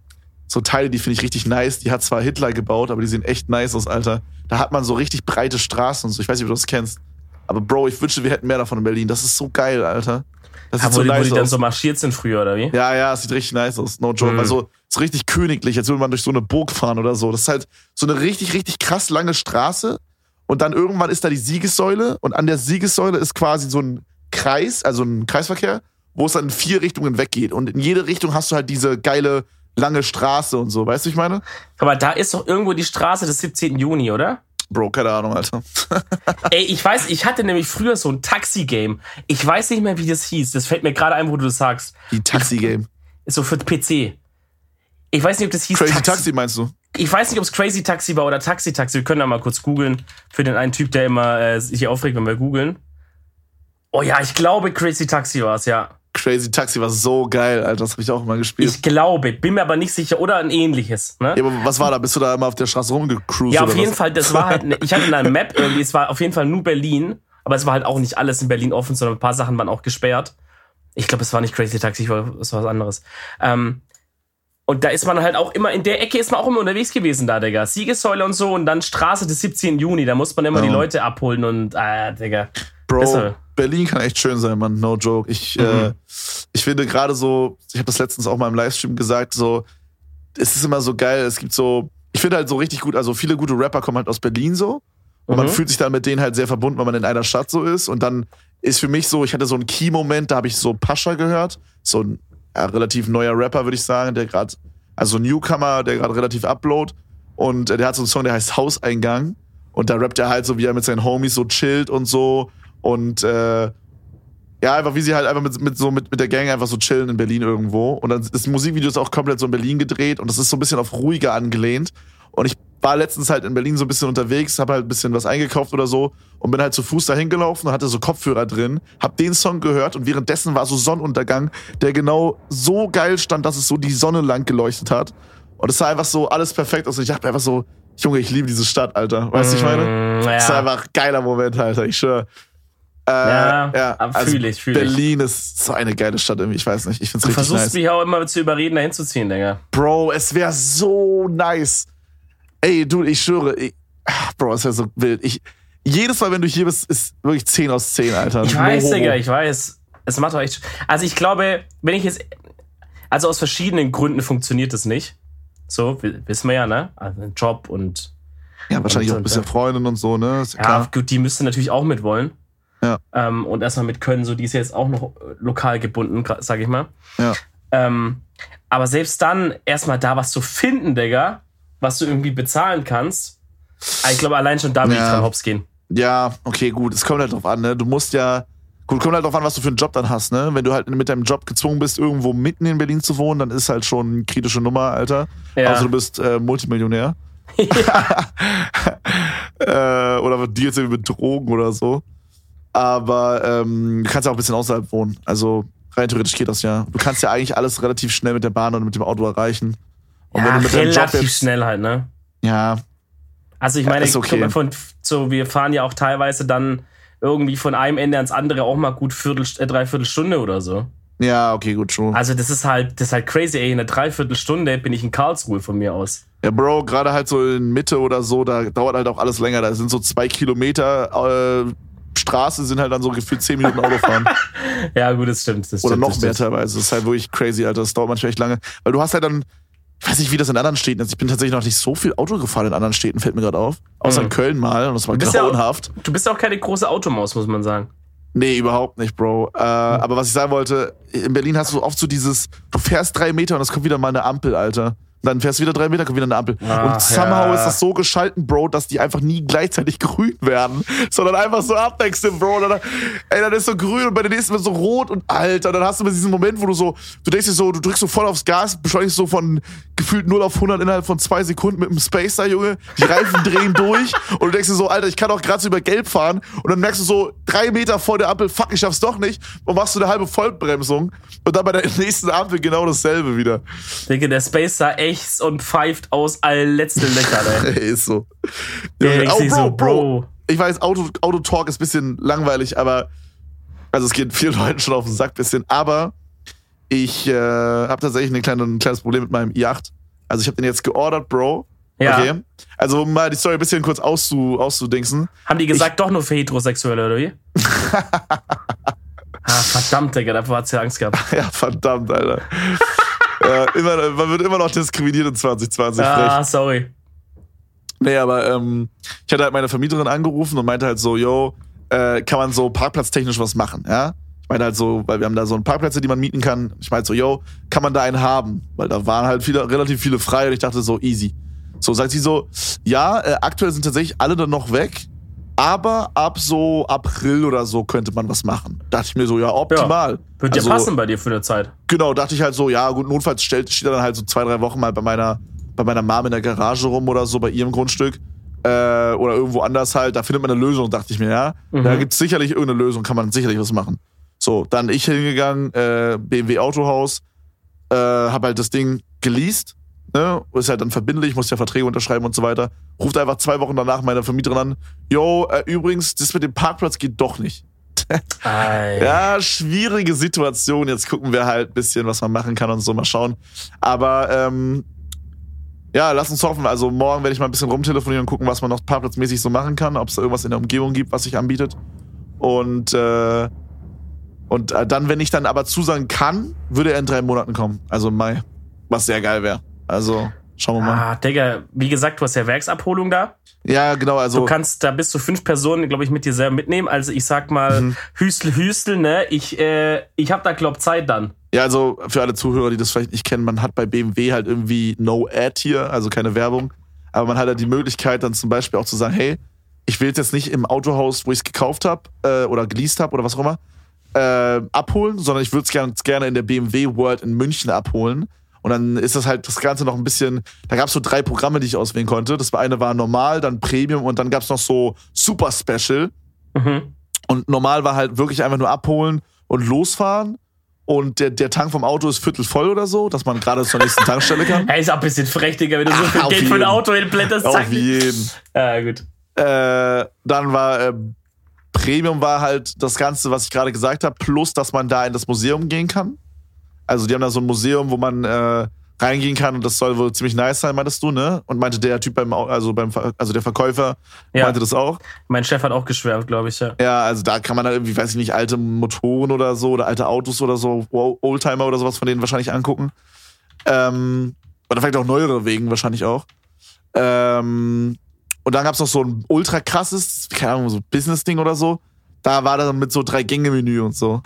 so Teile, die finde ich richtig nice. Die hat zwar Hitler gebaut, aber die sehen echt nice aus, Alter. Da hat man so richtig breite Straßen und so. Ich weiß nicht, ob du das kennst. Aber Bro, ich wünschte, wir hätten mehr davon in Berlin. Das ist so geil, Alter. Das sieht wo, so die, wo nice die dann aus. so marschiert sind früher, oder wie? Ja, ja, es sieht richtig nice aus. No joke. Mhm. Also, so richtig königlich, als würde man durch so eine Burg fahren oder so. Das ist halt so eine richtig, richtig krass lange Straße. Und dann irgendwann ist da die Siegessäule. Und an der Siegessäule ist quasi so ein Kreis, also ein Kreisverkehr, wo es dann in vier Richtungen weggeht. Und in jede Richtung hast du halt diese geile, lange Straße und so. Weißt du, ich meine? Aber da ist doch irgendwo die Straße des 17. Juni, oder? Bro, keine Ahnung, Alter. Ey, ich weiß, ich hatte nämlich früher so ein Taxi-Game. Ich weiß nicht mehr, wie das hieß. Das fällt mir gerade ein, wo du das sagst. Die Taxi-Game. Ist so für PC. Ich weiß nicht, ob das hieß Crazy Taxi meinst du? Ich weiß nicht, ob es Crazy Taxi war oder Taxi Taxi. Wir können da mal kurz googeln. Für den einen Typ, der immer äh, sich aufregt, wenn wir googeln. Oh ja, ich glaube, Crazy Taxi war es, ja. Crazy Taxi war so geil, Alter. Das habe ich auch immer gespielt. Ich glaube, bin mir aber nicht sicher. Oder ein ähnliches, ne? ja, aber was war da? Bist du da immer auf der Straße rumgecruised Ja, auf jeden was? Fall, das war halt, ne- ich hatte eine Map irgendwie, es war auf jeden Fall nur Berlin, aber es war halt auch nicht alles in Berlin offen, sondern ein paar Sachen waren auch gesperrt. Ich glaube, es war nicht Crazy Taxi, es war was anderes. Ähm, und da ist man halt auch immer, in der Ecke ist man auch immer unterwegs gewesen da, Digga. Siegessäule und so und dann Straße des 17. Juni, da muss man immer Ja. die Leute abholen und, äh, Digga. Bro, Besser. Berlin kann echt schön sein, Mann. No joke. Ich, Mhm. äh, ich finde gerade so, ich habe das letztens auch mal im Livestream gesagt, so, es ist immer so geil. Es gibt so, ich finde halt so richtig gut, also viele gute Rapper kommen halt aus Berlin so. Und man Mhm. fühlt sich dann mit denen halt sehr verbunden, weil man in einer Stadt so ist. Und dann ist für mich so, ich hatte so einen Key-Moment, da habe ich so Pascha gehört. So ein ja, relativ neuer Rapper, würde ich sagen, der gerade, also Newcomer, der gerade relativ upload. Und äh, der hat so einen Song, der heißt Hauseingang. Und da rappt er halt so, wie er mit seinen Homies so chillt und so. Und äh, ja, einfach wie sie halt einfach mit, mit so mit, mit der Gang einfach so chillen in Berlin irgendwo. Und dann das Musikvideo ist auch komplett so in Berlin gedreht und das ist so ein bisschen auf ruhiger angelehnt. Und ich war letztens halt in Berlin so ein bisschen unterwegs, habe halt ein bisschen was eingekauft oder so und bin halt zu Fuß dahin gelaufen und hatte so Kopfhörer drin, hab den Song gehört und währenddessen war so Sonnenuntergang, der genau so geil stand, dass es so die Sonne lang geleuchtet hat. Und es sah einfach so alles perfekt aus und ich dachte einfach so, Junge, ich liebe diese Stadt, Alter. Weißt du, ich meine? Mm, Das ist ja. einfach ein geiler Moment, Alter, ich schwöre. Äh, Ja, ja, also fühl ich, fühl ich. Berlin ist so eine geile Stadt irgendwie, ich weiß nicht. Ich find's Du richtig versuchst nice. mich auch immer zu überreden, da hinzuziehen, Digga. Bro, es wäre so nice. Ey, du, ich schwöre, ich, ah, Bro, es wäre so wild. Ich, jedes Mal, wenn du hier bist, ist wirklich 10 aus 10, Alter. Ich weiß. Digga, ich weiß. Es macht doch echt. Also ich glaube, wenn ich jetzt. Also aus verschiedenen Gründen funktioniert das nicht. So, wi- wissen wir ja, ne? Also ein Job und. Ja, wahrscheinlich auch ein und, bisschen äh, Freundin und so, ne? Ist ja klar. gut, die müsste natürlich auch mit wollen. Ja. Ähm, und erstmal mit können, so die ist ja jetzt auch noch äh, lokal gebunden, sag ich mal. Ja. Ähm, aber selbst dann erstmal da was zu finden, Digga, was du irgendwie bezahlen kannst. Ich glaube, allein schon da will Ja. ich dran hops gehen. Ja, okay, gut. Es kommt halt drauf an, ne? Du musst ja. Gut, kommt halt drauf an, was du für einen Job dann hast, ne? Wenn du halt mit deinem Job gezwungen bist, irgendwo mitten in Berlin zu wohnen, dann ist halt schon eine kritische Nummer, Alter. Ja. Außer du bist äh, Multimillionär. äh, oder jetzt irgendwie mit Drogen oder so. Aber ähm, du kannst ja auch ein bisschen außerhalb wohnen. Also rein theoretisch geht das ja. Du kannst ja eigentlich alles relativ schnell mit der Bahn oder mit dem Auto erreichen. Und ja, relativ jetzt. schnell halt, ne? Ja, Also ich meine, ist okay. von, so, wir fahren ja auch teilweise dann irgendwie von einem Ende ans andere auch mal gut Viertel, äh, dreiviertel Stunde oder so. ja, okay, gut, schon. Also das ist halt, das ist halt crazy, ey. In einer Dreiviertelstunde bin ich in Karlsruhe von mir aus. Ja, Bro, gerade halt so in Mitte oder so, da dauert halt auch alles länger. Da sind so zwei Kilometer äh, Straße, sind halt dann so gefühlt zehn Minuten Autofahren. Ja, gut, das stimmt. Das oder stimmt, noch das mehr stimmt. teilweise. Das ist halt wirklich crazy, Alter. Das dauert manchmal echt lange. Weil du hast halt dann, ich weiß nicht, wie das in anderen Städten ist. Ich bin tatsächlich noch nicht so viel Auto gefahren in anderen Städten, fällt mir gerade auf. Außer Mhm. in Köln mal und das war Du bist ja auch- grauenhaft. Du bist ja auch keine große Automaus, muss man sagen. Nee, überhaupt nicht, Bro. Äh, Aber was ich sagen wollte, in Berlin hast du oft so dieses, du fährst drei Meter und es kommt wieder mal eine Ampel, Alter. Dann fährst du wieder drei Meter, kommt wieder eine Ampel. Ah, und somehow ja. ist das so geschalten, Bro, dass die einfach nie gleichzeitig grün werden, sondern einfach so abwechseln, Bro. Dann, ey, dann ist so grün und bei der nächsten wird so rot und Alter. Dann hast du diesen Moment, wo du so, du denkst dir so, du drückst so voll aufs Gas, beschleunigst so von gefühlt 0 auf 100 innerhalb von zwei Sekunden mit dem Spacer, Junge. Die Reifen drehen durch und du denkst dir so, Alter, ich kann doch gerade so über Gelb fahren. Und dann merkst du so, drei Meter vor der Ampel, fuck, ich schaff's doch nicht. Und machst du eine halbe Vollbremsung. Und dann bei der nächsten Ampel genau dasselbe wieder. Digga, der Space sah echt und pfeift aus allen letzten Löchern, ey. Ist so. Der denkt oh, Bro, so, Bro. Ich weiß, Auto, Autotalk ist ein bisschen langweilig, aber also es geht vielen Leuten schon auf den Sack ein bisschen. Aber ich äh, habe tatsächlich eine kleine, ein kleines Problem mit meinem i8. Also ich habe den jetzt geordert, Bro. Ja. Okay. Also um mal die Story ein bisschen kurz auszu, auszudingsen. Haben die gesagt, doch nur für Heterosexuelle, oder wie? ah, verdammt, Digga, davor hat's ja Angst gehabt. Ja, verdammt, Alter. Ja, immer, man wird immer noch diskriminiert in 2020. frech. Ah, sorry. Nee, aber ähm, ich hatte halt meine Vermieterin angerufen und meinte halt so, yo, äh, kann man so parkplatztechnisch was machen, ja? Ich meinte halt so, weil wir haben da so einen Parkplätze, die man mieten kann. Ich meinte so, yo, kann man da einen haben? Weil da waren halt viele, relativ viele frei und ich dachte so, easy. So sagt sie so, ja, äh, aktuell sind tatsächlich alle dann noch weg, aber ab so April oder so könnte man was machen. Dachte ich mir so, ja, optimal. Wird Also, ja passen bei dir für eine Zeit. Genau, dachte ich halt so, ja, gut, notfalls steht er dann halt so zwei, drei Wochen mal bei meiner, bei meiner Mom in der Garage rum oder so, bei ihrem Grundstück. Äh, oder irgendwo anders halt, da findet man eine Lösung, dachte ich mir, ja. Mhm. Da gibt's sicherlich irgendeine Lösung, kann man sicherlich was machen. So, dann ich hingegangen, äh, BMW Autohaus, äh, hab halt das Ding geleast, ne, ist halt dann verbindlich, muss ja Verträge unterschreiben und so weiter. Ruft einfach zwei Wochen danach meine Vermieterin an, yo, äh, übrigens, das mit dem Parkplatz geht doch nicht. Ja, schwierige Situation. Jetzt gucken wir halt ein bisschen, was man machen kann und so mal schauen. Aber ähm, ja, lass uns hoffen. Also morgen werde ich mal ein bisschen rumtelefonieren und gucken, was man noch parkplatzmäßig so machen kann, ob es da irgendwas in der Umgebung gibt, was sich anbietet. Und äh, und äh, dann, wenn ich dann aber zusagen kann, würde er in drei Monaten kommen. Also im Mai. Was sehr geil wäre. Also schauen wir mal. Ah, Digga, wie gesagt, du hast ja Werksabholung da. Ja, genau. Also Du kannst da bis zu fünf Personen, glaube ich, mit dir selber mitnehmen. Also ich sag mal, Mhm. Hüstel, Hüstel, ne? Ich, äh, ich hab da, glaub, Zeit dann. Ja, also für alle Zuhörer, die das vielleicht nicht kennen, man hat bei BMW halt irgendwie No Ad hier, also keine Werbung. Aber man hat halt die Möglichkeit, dann zum Beispiel auch zu sagen, hey, ich will es jetzt nicht im Autohaus, wo ich es gekauft habe äh, oder geleast habe oder was auch immer, äh, abholen, sondern ich würde es gerne, gerne in der BMW World in München abholen. Und dann ist das halt das Ganze noch ein bisschen, da gab es so drei Programme, die ich auswählen konnte. Das eine war normal, dann Premium und dann gab es noch so Super Special. Mhm. Und normal war halt wirklich einfach nur abholen und losfahren. Und der, der Tank vom Auto ist viertel voll oder so, dass man gerade zur nächsten Tankstelle kann. Hey, ist auch ein bisschen frech, Digga, wenn du so viel Geld für ein. Auto hinblätterst. Auf jeden. Ja, gut. Äh, dann war äh, Premium war halt das Ganze, was ich gerade gesagt habe, plus dass man da in das Museum gehen kann. Also die haben da so ein Museum, wo man äh, reingehen kann und das soll wohl ziemlich nice sein, meintest du, ne? Und meinte der Typ beim, also beim, also der Verkäufer Ja. meinte das auch. Mein Chef hat auch geschwärmt, glaube ich, ja. Ja, also da kann man dann irgendwie, weiß ich nicht, alte Motoren oder so oder alte Autos oder so, Oldtimer oder sowas von denen wahrscheinlich angucken. Ähm, oder vielleicht auch neuere Wegen wahrscheinlich auch. Ähm, und dann gab's noch so ein ultra krasses, keine Ahnung, so Business-Ding oder so. Da war dann mit so drei Gänge-Menü und so.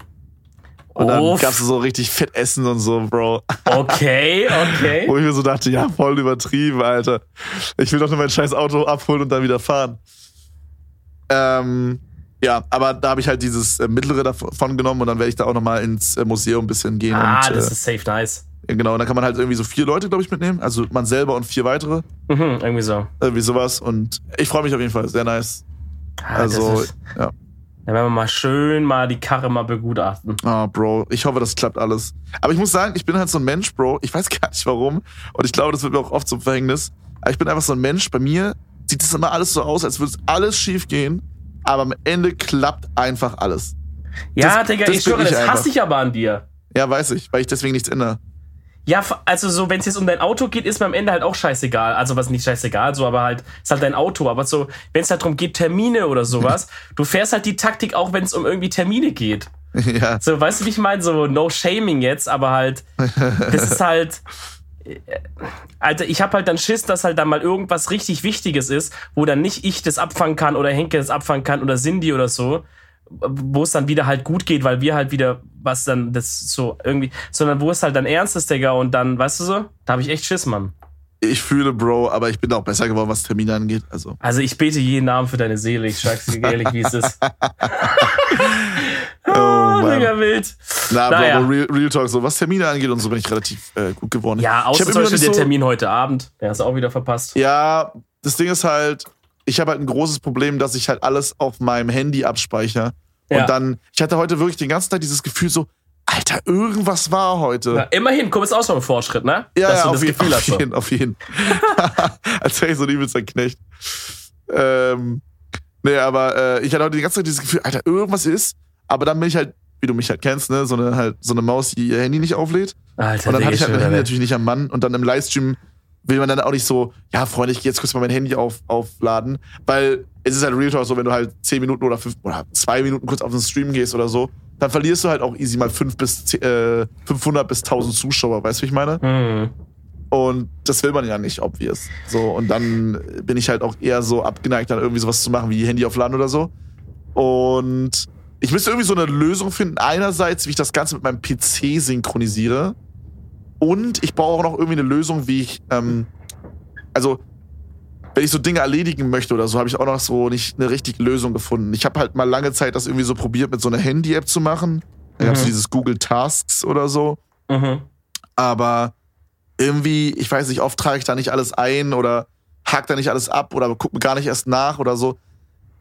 Und dann Uff. gab's so richtig fett Essen und so, Bro. Okay, okay. Wo ich mir so dachte, ja, voll übertrieben, Alter. Ich will doch nur mein scheiß Auto abholen und dann wieder fahren. Ähm, ja, aber da habe ich halt dieses äh, mittlere davon genommen und dann werde ich da auch nochmal ins äh, Museum ein bisschen gehen. Ah, und, das äh, ist safe nice. Genau, und dann kann man halt irgendwie so vier Leute, glaube ich, mitnehmen. Also man selber und vier weitere. Mhm, irgendwie so. Irgendwie sowas. Und ich freue mich auf jeden Fall. Sehr nice. Ah, Also, ja. Dann werden wir mal schön mal die Karre mal begutachten. Ah, Bro, ich hoffe, das klappt alles. Aber ich muss sagen, ich bin halt so ein Mensch, Bro. Ich weiß gar nicht warum. Und ich glaube, das wird mir auch oft zum Verhängnis. Aber ich bin einfach so ein Mensch. Bei mir sieht es immer alles so aus, als würde es alles schief gehen. Aber am Ende klappt einfach alles. Ja, Das- Digga, das ich ich das hasse ich aber an dir. Ja, weiß ich, weil ich deswegen nichts ändere. Ja, also so, wenn es jetzt um dein Auto geht, ist mir am Ende halt auch scheißegal. Also was nicht scheißegal, so, aber halt, ist halt dein Auto. Aber so, wenn es halt darum geht, Termine oder sowas, du fährst halt die Taktik auch, wenn es um irgendwie Termine geht. ja. So, weißt du, wie ich meine? So, no shaming jetzt, aber halt, das ist halt. äh, Alter, ich hab halt dann Schiss, dass halt dann mal irgendwas richtig Wichtiges ist, wo dann nicht ich das abfangen kann oder Henke das abfangen kann oder Cindy oder so, wo es dann wieder halt gut geht, weil wir halt wieder was dann das so irgendwie, sondern wo es halt dann ernst ist, Digga, und dann, weißt du so, da habe ich echt Schiss, Mann. Ich fühle, Bro, aber ich bin auch besser geworden, was Termine angeht. Also. Also ich bete jeden Namen für deine Seele, ich sag's dir ehrlich, wie es ist. Oh, Mann. Digga, wild. Na, Naja. Bro, Real, Real Talk, so was Termine angeht und so bin ich relativ äh, gut geworden. Ja, ich außer zum Beispiel der so, Termin heute Abend, der hast du auch wieder verpasst. Ja, das Ding ist halt, ich habe halt ein großes Problem, dass ich halt alles auf meinem Handy abspeichere. Ja. Und dann, ich hatte heute wirklich den ganzen Tag dieses Gefühl so, Alter, irgendwas war heute. Ja, immerhin, guck, ist auch schon ein Fortschritt, ne? Ja, Dass ja, du auf, das jeden, Gefühl auf hast. So. jeden, auf jeden. Als wäre ich so ein übelster Knecht. Ähm, nee, aber äh, ich hatte heute die ganze Zeit dieses Gefühl, Alter, irgendwas ist. Aber dann bin ich halt, wie du mich halt kennst, ne, so eine, halt, so eine Maus, die ihr Handy nicht auflädt. Alter, Und dann hatte ich halt mein. Handy natürlich nicht am Mann. Und dann im Livestream will man dann auch nicht so, ja, Freunde, ich geh jetzt kurz mal mein Handy auf, aufladen. Weil es ist halt Real Talk so, wenn du halt 10 Minuten oder, fünf, oder zwei Minuten kurz auf den Stream gehst oder so, dann verlierst du halt auch easy mal fünf bis, äh, 500 bis 1000 Zuschauer, weißt du, wie ich meine? Hm. Und das will man ja nicht, obvious. So, und dann bin ich halt auch eher so abgeneigt, dann irgendwie sowas zu machen wie Handy aufladen oder so. Und ich müsste irgendwie so eine Lösung finden. Einerseits, wie ich das Ganze mit meinem PC synchronisiere. Und ich brauche auch noch irgendwie eine Lösung, wie ich, ähm, also, wenn ich so Dinge erledigen möchte oder so, habe ich auch noch so nicht eine richtige Lösung gefunden. Ich habe halt mal lange Zeit das irgendwie so probiert, mit so einer Handy-App zu machen. Da gab es Mhm. dieses Google Tasks oder so Mhm. aber irgendwie, ich weiß nicht, oft trage ich da nicht alles ein oder hake da nicht alles ab oder gucke gar nicht erst nach oder so.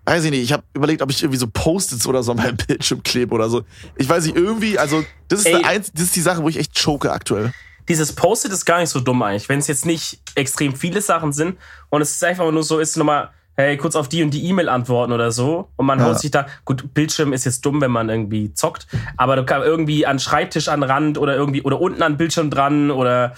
Weiß ich nicht, ich habe überlegt, ob ich irgendwie so Post-its oder so an meinem Bildschirm klebe oder so. Ich weiß nicht, irgendwie, also das ist, Ey. Einz das ist die Sache, wo ich echt choke aktuell. Dieses Post-it ist gar nicht so dumm eigentlich, wenn es jetzt nicht extrem viele Sachen sind und es ist einfach nur so, ist nochmal, hey, kurz auf die und die E-Mail antworten oder so und man Ja. haut sich da, gut, Bildschirm ist jetzt dumm, wenn man irgendwie zockt, aber du kannst irgendwie an Schreibtisch an Rand oder irgendwie oder unten an Bildschirm dran oder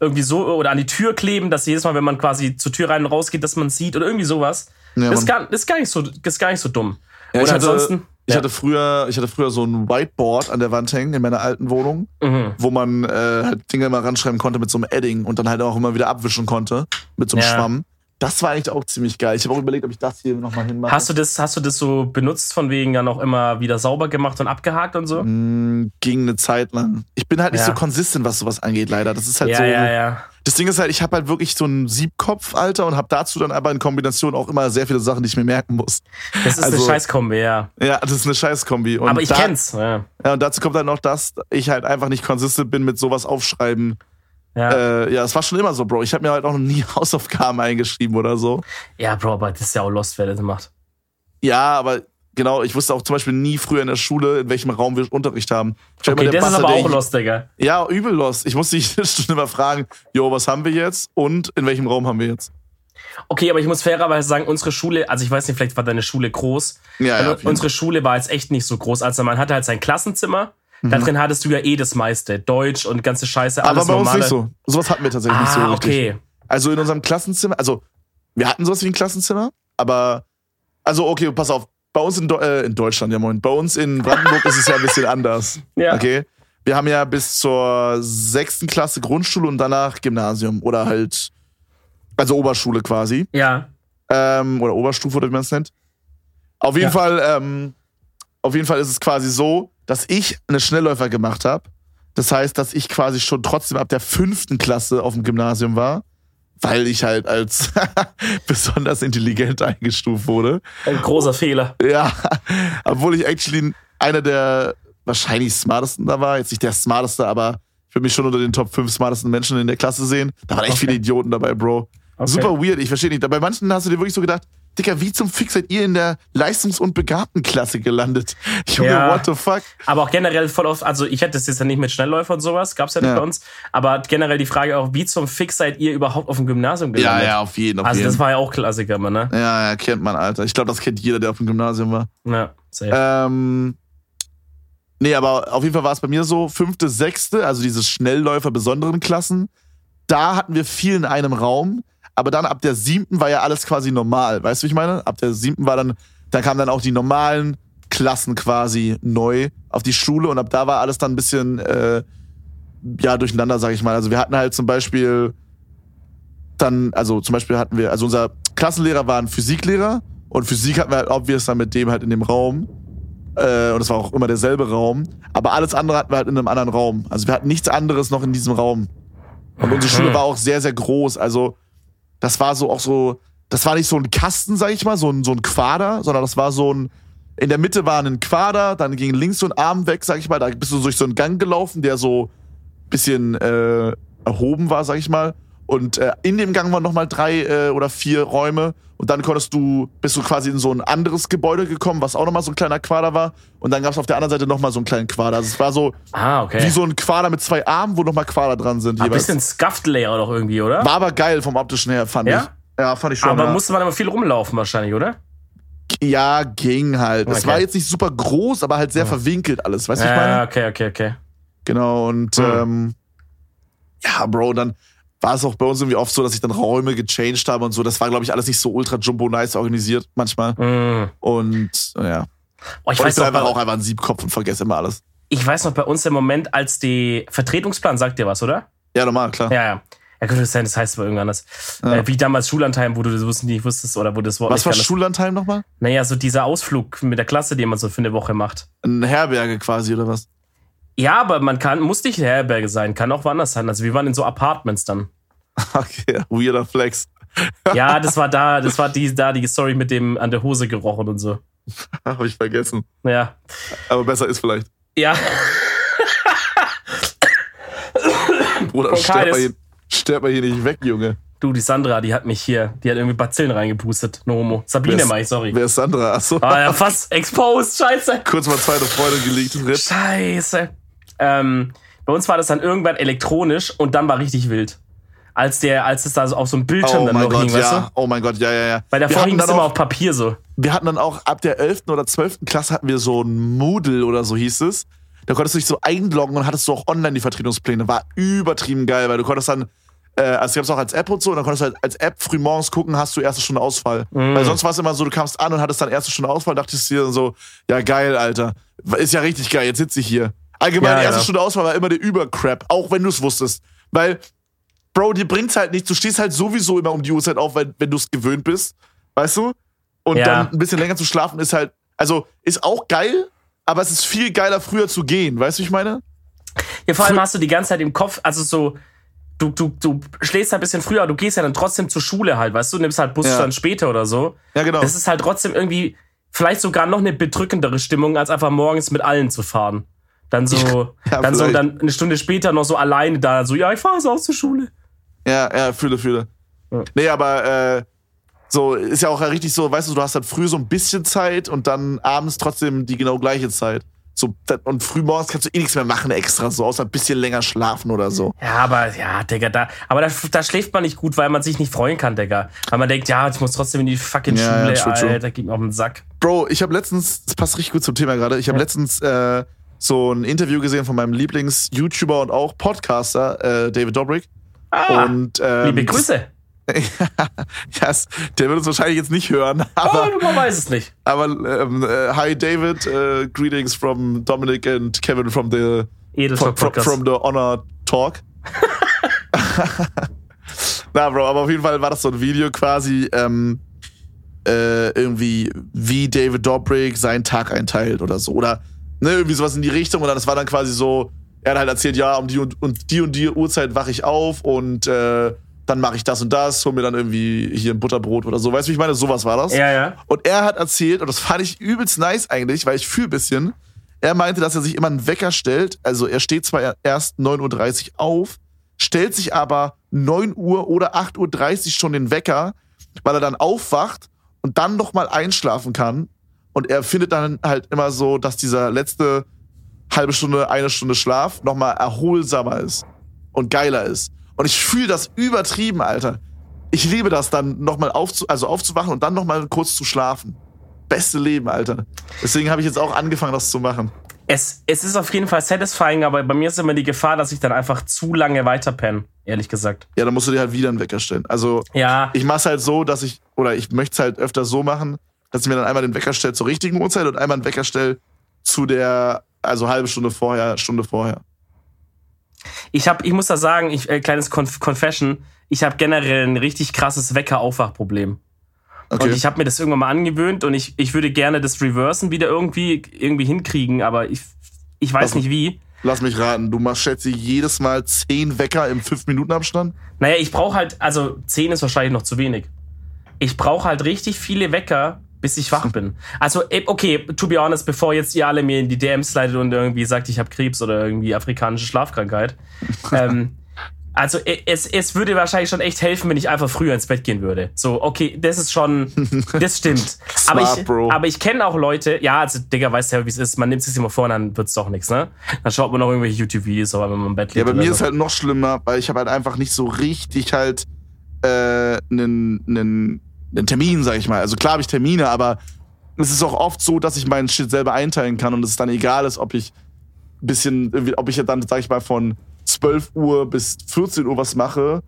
irgendwie so oder an die Tür kleben, dass jedes Mal, wenn man quasi zur Tür rein und raus geht, dass man sieht oder irgendwie sowas. Ja, das, ist gar, ist gar nicht so, das ist gar nicht so dumm. Ja, oder ansonsten. Ich, ja. hatte früher, ich hatte früher so ein Whiteboard an der Wand hängen in meiner alten Wohnung, mhm. wo man äh, halt Dinge immer ranschreiben konnte mit so einem Edding und dann halt auch immer wieder abwischen konnte mit so einem Ja. Schwamm. Das war eigentlich auch ziemlich geil. Ich habe auch überlegt, ob ich das hier nochmal hinmache. Hast du das, hast du das so benutzt, von wegen dann auch immer wieder sauber gemacht und abgehakt und so? Mm, ging eine Zeit lang. Ich bin halt nicht Ja. so konsistent, was sowas angeht, leider. Das ist halt ja, so. ja, ja. Das Ding ist halt, ich habe halt wirklich so einen Siebkopf, Alter, und habe dazu dann aber in Kombination auch immer sehr viele Sachen, die ich mir merken muss. Das ist Also- eine Scheißkombi, ja. Ja, das ist eine Scheißkombi. Und Aber ich da, kenn's. Ja. Ja, und dazu kommt dann noch das, ich halt einfach nicht konsistent bin mit sowas aufschreiben. Ja. Äh, ja, es war schon immer so, Bro. Ich habe mir halt auch noch nie Hausaufgaben eingeschrieben oder so. ja, Bro, aber das ist ja auch Lost, wer das macht. Ja, aber genau, ich wusste auch zum Beispiel nie früher in der Schule, in welchem Raum wir Unterricht haben. Ich Okay, der das ist Bastard, aber der auch Lost, Digga. Ja, übel los. Ich musste jede Stunde immer fragen, jo, was haben wir jetzt und in welchem Raum haben wir jetzt? Okay, aber ich muss fairerweise sagen, unsere Schule, also ich weiß nicht, vielleicht war deine Schule groß. Ja, ja, jeden unsere Schule war jetzt echt nicht so groß. Also man hatte halt sein Klassenzimmer. Da Mhm. drin hattest du ja eh das meiste. Deutsch und ganze Scheiße, Aber alles bei uns normale. nicht so. Sowas hatten wir tatsächlich nicht so Ah, richtig. okay. Also in unserem Klassenzimmer, also wir hatten sowas wie ein Klassenzimmer, aber also okay, pass auf, bei uns in, äh, in Deutschland, ja moin, bei uns in Brandenburg ist es ja ein bisschen anders. Ja. Okay? Wir haben ja bis zur sechsten Klasse Grundschule und danach Gymnasium oder halt, also Oberschule quasi. Ja. ähm, oder Oberstufe oder wie man es nennt. Auf jeden Ja. Fall, ähm, auf jeden Fall ist es quasi so, dass ich eine Schnellläufer gemacht habe. Das heißt, dass ich quasi schon trotzdem ab der fünften Klasse auf dem Gymnasium war, weil ich halt als besonders intelligent eingestuft wurde. Ein großer Fehler. Ja, obwohl ich actually einer der wahrscheinlich smartesten da war. Jetzt nicht der smarteste, aber ich würde mich schon unter den Top 5 smartesten Menschen in der Klasse sehen. Da waren echt Okay. viele Idioten dabei, Bro. Okay. Super weird, ich verstehe nicht. Bei manchen hast du dir wirklich so gedacht, Dicker, wie zum Fick seid ihr in der Leistungs- und Begabtenklasse gelandet? Junge, Ja. what the fuck? Aber auch generell voll oft, also ich hätte das jetzt ja nicht mit Schnellläufer und sowas, gab's ja nicht Ja. bei uns. Aber generell die Frage auch, wie zum Fick seid ihr überhaupt auf dem Gymnasium gelandet? auf jeden, auf Also jeden. das war ja auch Klassiker, man, ne? ja, ja, kennt man, Alter. Ich glaube, das kennt jeder, der auf dem Gymnasium war. Ja, safe. Ähm, nee, aber auf jeden Fall war es bei mir so, fünfte, sechste, also diese Schnellläufer besonderen Klassen, da hatten wir viel in einem Raum, aber dann ab der siebten war ja alles quasi normal. Weißt du, wie ich meine? Ab der siebten war dann, da kamen dann auch die normalen Klassen quasi neu auf die Schule und ab da war alles dann ein bisschen, äh, ja, durcheinander, sag ich mal. Also wir hatten halt zum Beispiel dann, also zum Beispiel hatten wir, also unser Klassenlehrer war ein Physiklehrer und Physik hatten wir halt obvious dann mit dem halt in dem Raum. Äh, und es war auch immer derselbe Raum. Aber alles andere hatten wir halt in einem anderen Raum. Also wir hatten nichts anderes noch in diesem Raum. Und unsere Schule war auch sehr, sehr groß. Also das war so auch so, das war nicht so ein Kasten, sag ich mal, so ein, so ein Quader, sondern das war so ein, in der Mitte war ein Quader, dann ging links so ein Arm weg, sag ich mal, da bist du durch so einen Gang gelaufen, der so bisschen äh, erhoben war, sag ich mal. Und äh, in dem Gang waren nochmal drei äh, oder vier Räume. Und dann konntest du, bist du quasi in so ein anderes Gebäude gekommen, was auch nochmal so ein kleiner Quader war. Und dann gab es auf der anderen Seite nochmal so einen kleinen Quader. Also es war so ah, okay. wie so ein Quader mit zwei Armen, wo nochmal Quader dran sind. Ein jeweils. bisschen Scuffed-Layer doch irgendwie, oder? War aber geil vom optischen her, fand Ja? ich. Ja, fand ich schon. Aber ja. musste man immer viel rumlaufen wahrscheinlich, oder? ja, ging halt. Es Okay. war jetzt nicht super groß, aber halt sehr verwinkelt alles. Weißt du, was ich meine? Ja, okay, okay, okay. Genau, und Hm. ähm, ja, Bro, dann war es auch bei uns irgendwie oft so, dass ich dann Räume gechanged habe und so. Das war, glaube ich, alles nicht so ultra jumbo nice organisiert manchmal. Mm. Und ja. Oh, ich, Und ich weiß bin noch, einfach auch einfach ein Siebkopf und vergesse immer alles. ich weiß noch bei uns im Moment, als die Vertretungsplan, sagt dir was, oder? Ja, normal, klar. Ja, ja. Ja, könnte sein, das heißt aber irgendwann anders. Ja. Äh, wie damals Schullandheim, wo du das nicht wusstest, oder wo das Wort Was war. Schullandheim nochmal? Naja, so dieser Ausflug mit der Klasse, den man so für eine Woche macht. Ein Herberge quasi, oder was? Ja, aber man kann, muss nicht Herberge sein, kann auch woanders sein. Also wir waren in so Apartments dann. Okay, weirder Flex. Ja, das war da, das war die, da die Story mit dem an der Hose gerochen und so. Habe ich vergessen. Ja. Aber besser ist vielleicht. Ja, Bruder, sterb mal, hier, sterb mal hier nicht weg, Junge. du, die Sandra, die hat mich hier, die hat irgendwie Bazillen reingepustet. No homo. Sabine mach ich, sorry. Wer ist Sandra? Achso. Ah ja, fast exposed, scheiße. Kurz mal zweite Freundin geleakt. Rip. Scheiße. Ähm, bei uns war das dann irgendwann elektronisch und dann war richtig wild. Als der, als es da so auf so einem Bildschirm Oh dann noch Gott, hing, weißt ja. du? Oh mein Gott, ja, ja, ja. Weil davor hatten hing es immer auf Papier so. wir hatten dann auch ab der 11. oder 12. Klasse hatten wir so ein Moodle oder so hieß es. Da konntest du dich so einloggen und hattest du auch online die Vertretungspläne. War übertrieben geil, weil du konntest dann, äh, also gab es auch als App und so, und dann konntest du halt als App früh morgens gucken, hast du erste Stunde Ausfall. Mhm. Weil sonst war es immer so, du kamst an und hattest dann erste Stunde Ausfall, dachtest dir dann so, ja geil, Alter. Ist ja richtig geil, jetzt sitze ich hier. Allgemein, Ja, erste ja. Stunde Ausfall war immer der Übercrap, auch wenn du es wusstest. Weil Bro, dir bringt's halt nichts. Du stehst halt sowieso immer um die Uhrzeit auf, wenn, wenn du es gewöhnt bist. Weißt du? Und Ja. dann ein bisschen länger zu schlafen ist halt, also ist auch geil, aber es ist viel geiler, früher zu gehen. Weißt du, wie ich meine? Ja, vor allem hast du die ganze Zeit im Kopf, also so, du, du, du schläfst halt ein bisschen früher, du gehst ja dann trotzdem zur Schule halt, weißt du, nimmst halt Bus Ja. dann später oder so. Ja, genau. Das ist halt trotzdem irgendwie vielleicht sogar noch eine bedrückendere Stimmung, als einfach morgens mit allen zu fahren. Dann so, Ja, dann so, dann eine Stunde später noch so alleine da, so, ja, ich fahre jetzt aus zur Schule. Ja, ja, fühle, fühle. Ja. Nee, aber äh, so ist ja auch richtig so, weißt du, du hast halt früh so ein bisschen Zeit und dann abends trotzdem die genau gleiche Zeit. So, und früh morgens kannst du eh nichts mehr machen extra, so außer ein bisschen länger schlafen oder so. Ja, aber, ja, Digga, da, aber da, da schläft man nicht gut, weil man sich nicht freuen kann, Digga. Weil man denkt, ja, ich muss trotzdem in die fucking Ja, ja, Schule, true, true. Alter, gib mir auf den Sack. Bro, ich habe letztens, das passt richtig gut zum Thema gerade, ich habe Ja. letztens äh, so ein Interview gesehen von meinem Lieblings-YouTuber und auch Podcaster, äh, David Dobrik. Ah, und, ähm, liebe Grüße. yes, der wird uns wahrscheinlich jetzt nicht hören, aber, oh, man weiß es nicht. aber ähm, äh, hi David, äh, greetings from Dominic and Kevin from the Edeltalk from, from the Honor Talk. Na, Bro, aber auf jeden Fall war das so ein Video quasi, ähm, äh, irgendwie, wie David Dobrik seinen Tag einteilt oder so. Oder Ne, irgendwie sowas in die Richtung. Und dann, das war dann quasi so, er hat halt erzählt, ja, um die und, und die und die Uhrzeit wache ich auf und äh, dann mache ich das und das, hol mir dann irgendwie hier ein Butterbrot oder so. Weißt du, wie ich meine? Sowas war das. Ja, ja. Und er hat erzählt, und das fand ich übelst nice eigentlich, weil ich fühle ein bisschen, er meinte, dass er sich immer einen Wecker stellt. Also er steht zwar erst 9.30 Uhr auf, stellt sich aber 9 Uhr oder 8.30 Uhr schon den Wecker, weil er dann aufwacht und dann nochmal einschlafen kann. Und er findet dann halt immer so, dass dieser letzte halbe Stunde, eine Stunde Schlaf nochmal erholsamer ist und geiler ist. Und ich fühle das übertrieben, Alter. Ich liebe das dann nochmal aufzu also aufzuwachen und dann nochmal kurz zu schlafen. Beste Leben, Alter. Deswegen habe ich jetzt auch angefangen, das zu machen. Es, es ist auf jeden Fall satisfying, aber bei mir ist immer die Gefahr, dass ich dann einfach zu lange weiterpenne, ehrlich gesagt. Ja, dann musst du dir halt wieder einen Wecker stellen. Also Ja, ich mache es halt so, dass ich, oder ich möchte es halt öfter so machen, dass ich mir dann einmal den Wecker stelle zur richtigen Uhrzeit und einmal einen Wecker stelle zu der, also halbe Stunde vorher, Stunde vorher. ich habe, ich muss da sagen, ich, äh, kleines Conf Confession, ich habe generell ein richtig krasses Wecker-Aufwachproblem. Okay. Und ich habe mir das irgendwann mal angewöhnt und ich, ich würde gerne das Reversen wieder irgendwie, irgendwie hinkriegen, aber ich, ich weiß Also- nicht wie. Lass mich raten, du machst schätze ich, jedes Mal zehn Wecker im 5-Minuten-Abstand? Naja, ich brauche halt, also 10 ist wahrscheinlich noch zu wenig. Ich brauche halt richtig viele Wecker, bis ich wach bin. Also, eh, okay, to be honest, bevor jetzt ihr alle mir in die DMs slidet und irgendwie sagt, ich habe Krebs oder irgendwie afrikanische Schlafkrankheit. ähm, also, eh, es, es würde wahrscheinlich schon echt helfen, wenn ich einfach früher ins Bett gehen würde. So, okay, das ist schon, das stimmt. aber ich, aber ich kenne auch Leute, ja, also, Digga, weißt ja, wie es ist. Man nimmt es sich immer vor und dann wird's doch nichts, ne? Dann schaut man noch irgendwelche YouTube-Videos, aber wenn man im Bett liegt. Ja, bei mir so. ist halt noch schlimmer, weil ich habe halt einfach nicht so richtig halt äh, einen einen- einen Termin, sag ich mal. Also klar habe ich Termine, aber es ist auch oft so, dass ich meinen Shit selber einteilen kann und es dann egal ist, ob ich ein bisschen, ob ich dann, sag ich mal, von 12 Uhr bis 14 Uhr was mache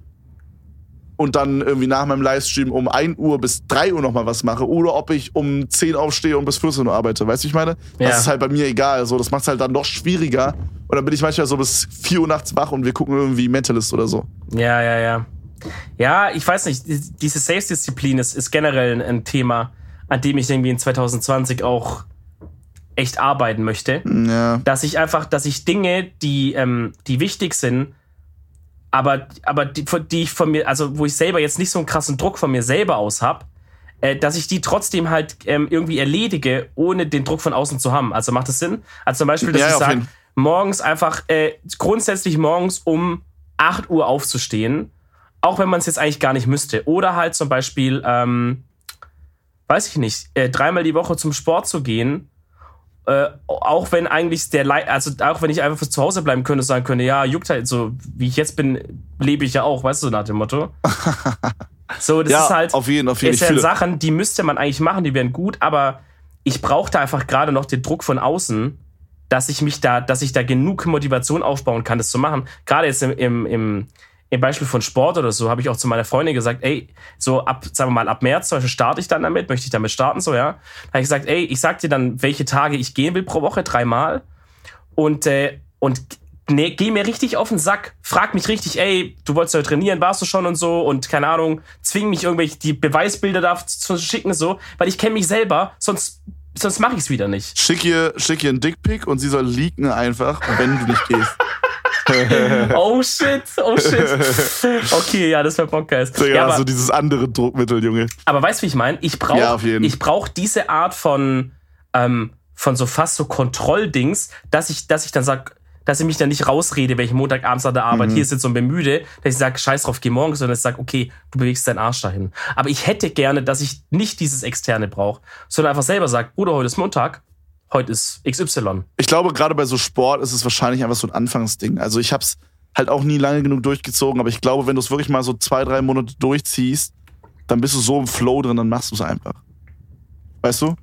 und dann irgendwie nach meinem Livestream um 1 Uhr bis 3 Uhr nochmal was mache oder ob ich um 10 aufstehe und bis 14 Uhr arbeite. Weißt du, wie ich meine? Ja. Das ist halt bei mir egal. So, das macht es halt dann noch schwieriger. Und dann bin ich manchmal so bis 4 Uhr nachts wach und wir gucken irgendwie Mentalist oder so. Ja, ja, ja. Ja, ich weiß nicht, die- diese Selbstdisziplin ist, ist generell ein, Thema, an dem ich irgendwie in 2020 auch echt arbeiten möchte. Ja. Dass ich einfach, dass ich Dinge, die, ähm, die wichtig sind, aber, aber die, die ich von mir, also wo ich selber jetzt nicht so einen krassen Druck von mir selber aus habe, äh, dass ich die trotzdem halt ähm, irgendwie erledige, ohne den Druck von außen zu haben. Also macht das Sinn? Also zum Beispiel, dass Ja, ich sage, morgens einfach, äh, grundsätzlich morgens um 8 Uhr aufzustehen, auch wenn man es jetzt eigentlich gar nicht müsste. Oder halt zum Beispiel, ähm, weiß ich nicht, äh, dreimal die Woche zum Sport zu gehen, äh, auch wenn eigentlich der Lei also auch wenn ich einfach zu Hause bleiben könnte und sagen könnte, ja, juckt halt so, wie ich jetzt bin, lebe ich ja auch, weißt du, nach dem Motto. So, das ja, ist halt, auf jeden, auf jeden Fall. wären Sachen, die müsste man eigentlich machen, die wären gut, aber ich brauchte einfach gerade noch den Druck von außen, dass ich mich da, dass ich da genug Motivation aufbauen kann, das zu machen. Gerade jetzt im, im, im, im Beispiel von Sport oder so, habe ich auch zu meiner Freundin gesagt, ey, so ab, sagen wir mal, ab März zum Beispiel starte ich dann damit, möchte ich damit starten, so, ja. Da habe ich gesagt, ey, ich sag dir dann, welche Tage ich gehen will pro Woche, dreimal. Und, äh, und nee, geh mir richtig auf den Sack. Frag mich richtig, ey, du wolltest heute trainieren, warst du schon und so und keine Ahnung, zwing mich irgendwelche die Beweisbilder da zu schicken, so, weil ich kenne mich selber, sonst, sonst mache ich es wieder nicht. Schick ihr, schick ihr einen Dickpick und sie soll leaken einfach, wenn du nicht gehst. Oh shit, oh shit. Okay, ja, das wäre Podcast. Digga, Ja, aber, so dieses andere Druckmittel, Junge. aber weißt du, wie ich meine? Ich Ja, brauche ich brauch diese Art von, ähm, von so fast so Kontrolldings, dass ich, dass ich dann sag, dass ich mich dann nicht rausrede, wenn ich Montagabends an der Arbeit Mhm. hier sitze und bin müde, dass ich sage, scheiß drauf, geh morgen, sondern dass ich sage, okay, du bewegst deinen Arsch dahin. Aber ich hätte gerne, dass ich nicht dieses Externe brauche, sondern einfach selber sage, Bruder, heute ist Montag, heute ist XY. Ich glaube, gerade bei so Sport ist es wahrscheinlich einfach so ein Anfangsding. Also ich hab's halt auch nie lange genug durchgezogen, aber ich glaube, wenn du es wirklich mal so zwei, drei Monate durchziehst, dann bist du so im Flow drin, dann machst du es einfach. Weißt du?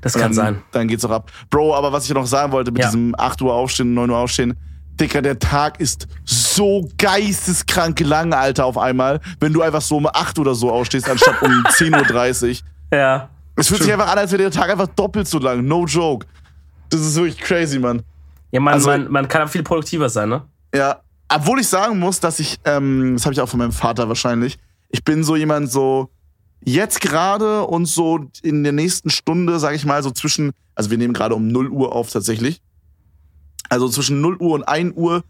Das kann dann, sein. Dann geht's auch ab. Bro, aber was ich noch sagen wollte mit Ja. diesem 8 Uhr aufstehen, 9 Uhr aufstehen, Dicker, der Tag ist so geisteskrank lang, Alter, auf einmal, wenn du einfach so um 8 oder so aufstehst, anstatt um 10.30 Uhr. Ja. Es fühlt sich einfach an, als wäre der Tag einfach doppelt so lang. No joke. Das ist wirklich crazy, Mann. Ja, man, Also- man, man kann viel produktiver sein, ne? Ja. Obwohl ich sagen muss, dass ich, ähm, das habe ich auch von meinem Vater wahrscheinlich, ich bin so jemand so, jetzt gerade und so in der nächsten Stunde, sage ich mal, so zwischen, also wir nehmen gerade um 0 Uhr auf tatsächlich. Also zwischen 0 Uhr und 1 Uhr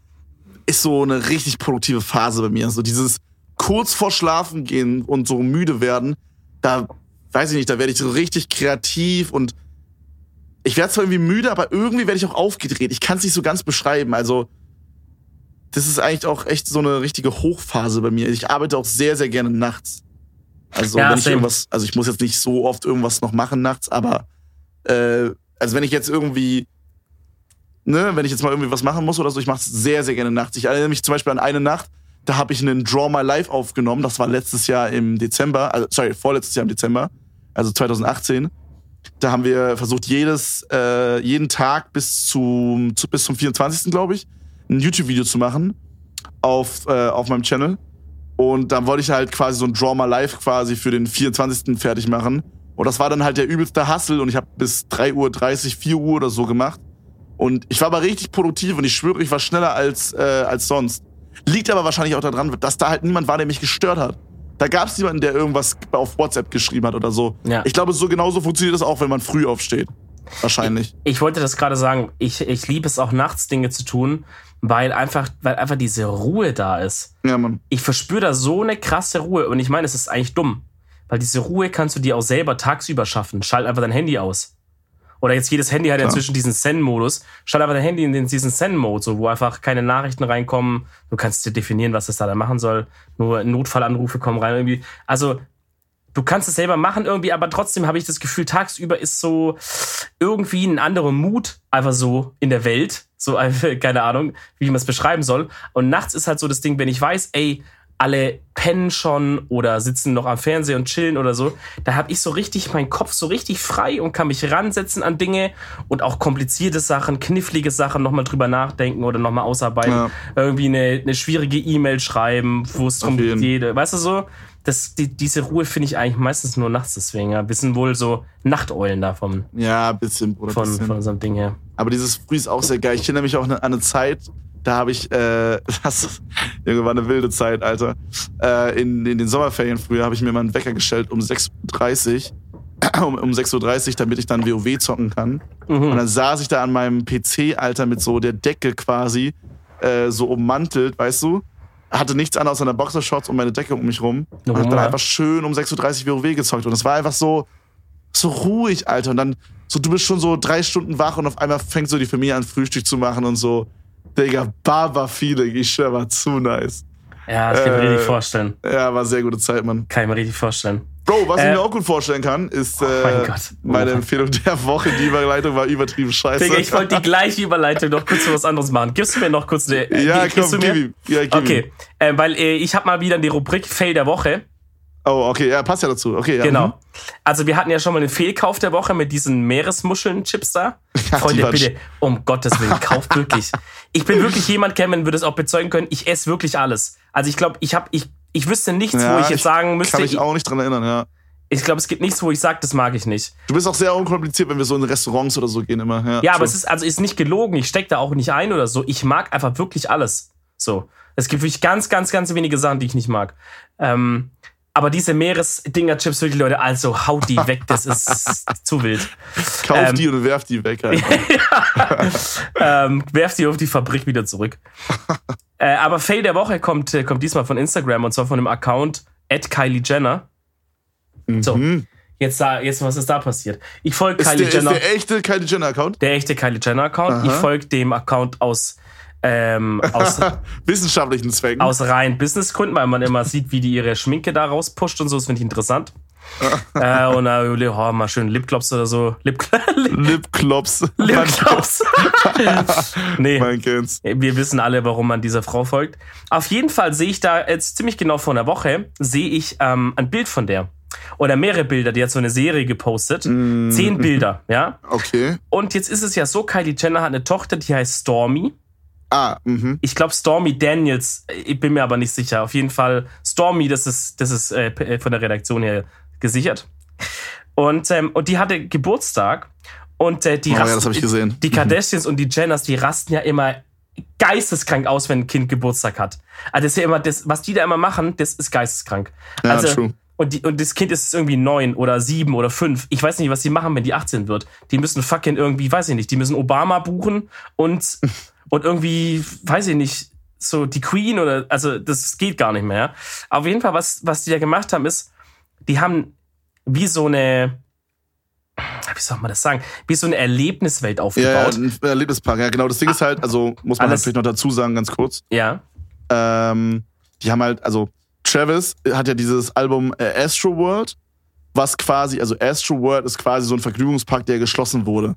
ist so eine richtig produktive Phase bei mir. So dieses kurz vor Schlafen gehen und so müde werden, da weiß ich nicht, da werde ich so richtig kreativ und ich werde zwar irgendwie müde, aber irgendwie werde ich auch aufgedreht. Ich kann es nicht so ganz beschreiben. Also das ist eigentlich auch echt so eine richtige Hochphase bei mir. Ich arbeite auch sehr, sehr gerne nachts. Also Ja, wenn ich same. irgendwas, also ich muss jetzt nicht so oft irgendwas noch machen nachts, aber äh, also wenn ich jetzt irgendwie, ne, wenn ich jetzt mal irgendwie was machen muss oder so, ich mache es sehr, sehr gerne nachts. Ich erinnere mich zum Beispiel an eine Nacht, da habe ich einen Draw My Life aufgenommen. Das war letztes Jahr im Dezember, also sorry, vorletztes Jahr im Dezember, also 2018. Da haben wir versucht, jedes, äh, jeden Tag bis zum, zu, bis zum 24. glaube ich, ein YouTube-Video zu machen auf, äh, auf meinem Channel. Und dann wollte ich halt quasi so ein Draw My Life quasi für den 24. fertig machen. Und das war dann halt der übelste Hustle und ich habe bis 3.30 Uhr, 4 Uhr oder so gemacht. Und ich war aber richtig produktiv und ich schwöre, ich war schneller als, äh, als sonst. Liegt aber wahrscheinlich auch daran, dass da halt niemand war, der mich gestört hat. Da gab es niemanden, der irgendwas auf WhatsApp geschrieben hat oder so. Ja. Ich glaube, so genauso funktioniert das auch, wenn man früh aufsteht. Wahrscheinlich. Ich wollte das gerade sagen. Ich, ich liebe es auch nachts Dinge zu tun, weil einfach, weil einfach diese Ruhe da ist. Ja, Mann. Ich verspüre da so eine krasse Ruhe und ich meine, es ist eigentlich dumm, weil diese Ruhe kannst du dir auch selber tagsüber schaffen. Schalt einfach dein Handy aus. Oder jetzt jedes Handy hat ja inzwischen diesen Zen-Modus. Schalt einfach dein Handy in diesen Zen-Mode, so, wo einfach keine Nachrichten reinkommen. Du kannst dir definieren, was es da dann machen soll. Nur Notfallanrufe kommen rein irgendwie. Also du kannst es selber machen irgendwie, aber trotzdem habe ich das Gefühl, tagsüber ist so irgendwie ein anderer Mut einfach so in der Welt. So, einfach, keine Ahnung, wie man es beschreiben soll. Und nachts ist halt so das Ding, wenn ich weiß, ey, alle pennen schon oder sitzen noch am Fernseher und chillen oder so, da habe ich so richtig meinen Kopf so richtig frei und kann mich ransetzen an Dinge und auch komplizierte Sachen, knifflige Sachen nochmal drüber nachdenken oder nochmal ausarbeiten. Ja. Irgendwie eine, eine schwierige E-Mail schreiben, wo es drum geht. Weißt du so? Das, die, diese Ruhe finde ich eigentlich meistens nur nachts deswegen. Ja. Wir sind wohl so Nachteulen da vom, Ja, ein bisschen, Bruder. von, bisschen. von unserem Ding her. Aber dieses Früh ist auch sehr geil. Ich erinnere mich auch an eine Zeit, da habe ich, äh, das Junge, war eine wilde Zeit, Alter. Äh, in, in den Sommerferien früher habe ich mir mal einen Wecker gestellt um 6.30 Uhr, um, um 6.30 Uhr, damit ich dann WoW zocken kann. Und Mhm. dann saß ich da an meinem PC, Alter, mit so der Decke quasi, äh, so ummantelt, weißt du? Hatte nichts an außer einer Boxershorts und meine Decke um mich rum. Und hab dann einfach schön um 6.30 Uhr WoW gezockt. Und es war einfach so, so ruhig, Alter. Und dann, so, du bist schon so drei Stunden wach und auf einmal fängt so die Familie an, Frühstück zu machen und so. Digga, Baba-Feeling, ich schwör, war zu nice. Ja, das kann ich mir Äh, richtig vorstellen. Ja, war sehr gute Zeit, Mann. Kann ich mir richtig vorstellen. Bro, was Äh, ich mir auch gut vorstellen kann, ist äh, mein Gott. meine Oh. Empfehlung der Woche. Die Überleitung war übertrieben scheiße. Digga, ich wollte die gleiche Überleitung noch kurz für was anderes machen. Gibst du mir noch kurz eine. äh, ja, komm, du mir? gib ihm. Ja, gib. Okay, äh, weil äh, ich habe mal wieder die Rubrik Fail der Woche. Oh, okay, ja, passt ja dazu. Okay, ja. Genau. mhm. Also wir hatten ja schon mal einen Fehlkauf der Woche mit diesen Meeresmuscheln-Chips da. Ja, Freunde, bitte, um Gottes Willen, kauft wirklich. Ich bin wirklich jemand, Cameron würde es auch bezeugen können, ich esse wirklich alles. Also ich glaube, ich habe, ich, ich wüsste nichts, Ja, wo ich jetzt sagen müsste. Kann mich Ich, auch nicht dran erinnern, ja. ich glaube, es gibt nichts, wo ich sage, das mag ich nicht. Du bist auch sehr unkompliziert, wenn wir so in Restaurants oder so gehen immer. Ja, Ja, aber es ist also ist nicht gelogen. Ich stecke da auch nicht ein oder so. Ich mag einfach wirklich alles. So. Es gibt wirklich ganz, ganz, ganz wenige Sachen, die ich nicht mag. Ähm, aber diese Meeresdinger-Chips, wirklich, Leute, also haut die weg. Das ist zu wild. Kauf ähm, die und werf die weg. Ähm, werft die auf die Fabrik wieder zurück. äh, aber Fail der Woche kommt, äh, kommt diesmal von Instagram und zwar von dem Account at Kylie Jenner. So, Mhm. jetzt, da, jetzt was ist da passiert? Ich folge Ist, Kylie der, ist Jenner. der echte Kylie Jenner-Account? Der echte Kylie Jenner Account. Ich folge dem Account aus, ähm, aus, Wissenschaftlichen Zwecken. aus rein Businessgründen, weil man immer sieht, wie die ihre Schminke da rauspusht und so. Das finde ich interessant. äh, und da oh, mal schön Lipglops oder so. Lip, Lip, Lipklops. Lipglops. nee. Man kennt's. Wir wissen alle, warum man dieser Frau folgt. Auf jeden Fall sehe ich da jetzt ziemlich genau vor einer Woche, sehe ich ähm, ein Bild von der. Oder mehrere Bilder, die hat so eine Serie gepostet. Mm. Zehn Bilder, ja. Okay. Und jetzt ist es ja so, Kylie Jenner hat eine Tochter, die heißt Stormy. Ah, mhm. Ich glaube Stormy Daniels, ich bin mir aber nicht sicher. Auf jeden Fall Stormy, das ist, das ist äh, p- von der Redaktion her gesichert. Und, ähm, und die hatte Geburtstag und äh, die Oh ja, rasten- gesehen. die Kardashians und die Jenners, die rasten ja immer geisteskrank aus, wenn ein Kind Geburtstag hat. Also das ist ja immer das, was die da immer machen, das ist geisteskrank. Ja, also true. und, die, und das Kind ist irgendwie neun oder sieben oder fünf. Ich weiß nicht, was die machen, wenn die 18 wird. Die müssen fucking irgendwie, weiß ich nicht, die müssen Obama buchen und, und irgendwie, weiß ich nicht, so die Queen oder, also das geht gar nicht mehr. Auf jeden Fall, was, was die da gemacht haben, ist, die haben wie so eine, wie soll man das sagen, wie so eine Erlebniswelt aufgebaut. Ja, ein Erlebnispark, ja, genau. Das Ding ist halt, also muss man halt Alles- vielleicht noch dazu sagen, ganz kurz. Ja. Ähm, die haben halt, also Travis hat ja dieses Album äh, Astro World, was quasi, also Astro World ist quasi so ein Vergnügungspark, der geschlossen wurde.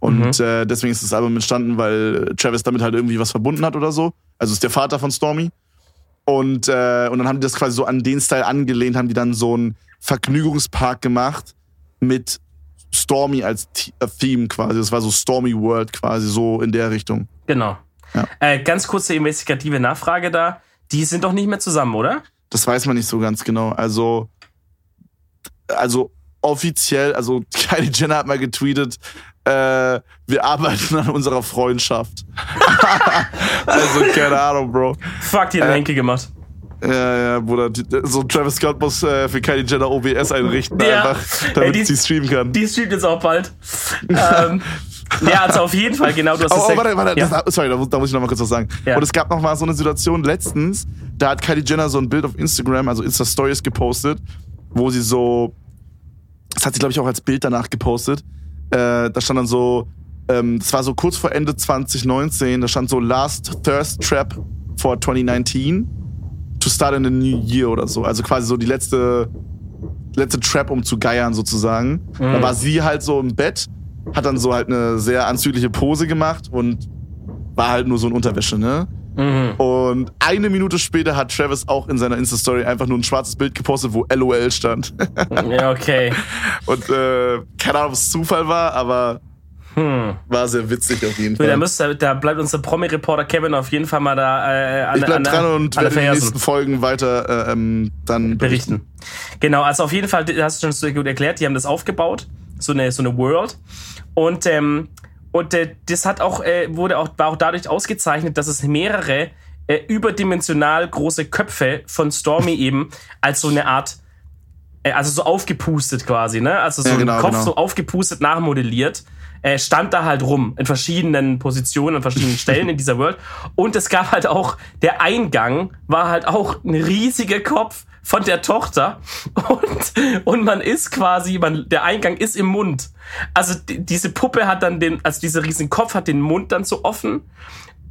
Und äh, deswegen ist das Album entstanden, weil Travis damit halt irgendwie was verbunden hat oder so. Also ist der Vater von Stormy. Und, äh, und dann haben die das quasi so an den Style angelehnt, haben die dann so einen Vergnügungspark gemacht mit Stormy als T äh, Theme quasi. Das war so Stormy World quasi, so in der Richtung. Genau. Ja. Äh, ganz kurze investigative Nachfrage da. Die sind doch nicht mehr zusammen, oder? Das weiß man nicht so ganz genau. Also, also offiziell, also Kylie Jenner hat mal getweetet, äh, wir arbeiten an unserer Freundschaft. also, keine Ahnung, Bro. Fuck, die hat Äh, Henke gemacht. Ja, ja, Bruder. So Travis Scott muss äh, für Kylie Jenner OBS einrichten, Ja. einfach, Ey, damit die- sie streamen kann. Die streamt jetzt auch bald. ähm, ja, also auf jeden Fall, genau. Du hast Oh, oh warte, warte, ja. das, sorry, da muss, da muss ich noch mal kurz was sagen. Ja. Und es gab noch mal so eine Situation letztens, da hat Kylie Jenner so ein Bild auf Instagram, also Insta-Stories gepostet, wo sie so, das hat sie, glaube ich, auch als Bild danach gepostet, äh, da stand dann so, ähm, das war so kurz vor Ende 2019, da stand so Last Thirst Trap for 2019 to start in the new year oder so. Also quasi so die letzte, letzte Trap, um zu geiern sozusagen. Da war sie halt so im Bett, hat dann so halt eine sehr anzügliche Pose gemacht und war halt nur so in Unterwäsche, ne? Mhm. Und eine Minute später hat Travis auch in seiner Insta-Story einfach nur ein schwarzes Bild gepostet, wo LOL stand. Ja, okay. Und äh, keine Ahnung, ob es Zufall war, aber Hm. war sehr witzig auf jeden So, da, Fall. müsst, da bleibt unser Promi-Reporter Kevin auf jeden Fall mal da äh, an, Ich bleib an, dran und werde in den nächsten Folgen weiter äh, ähm, dann berichten. Genau, also auf jeden Fall, das hast du schon so gut erklärt, die haben das aufgebaut, so eine, so eine World. Und, ähm, und äh, das hat auch, äh, wurde auch, war auch dadurch ausgezeichnet, dass es mehrere äh, überdimensional große Köpfe von Stormy eben als so eine Art, äh, also so aufgepustet quasi, ne? Also so Ja, ein genau, Kopf genau. so aufgepustet, nachmodelliert. Äh, stand da halt rum in verschiedenen Positionen, an verschiedenen Stellen in dieser World. Und es gab halt auch, der Eingang war halt auch ein riesiger Kopf von der Tochter. Und, und man ist quasi, man, der Eingang ist im Mund. Also die, diese Puppe hat dann den, also dieser riesen Kopf hat den Mund dann so offen.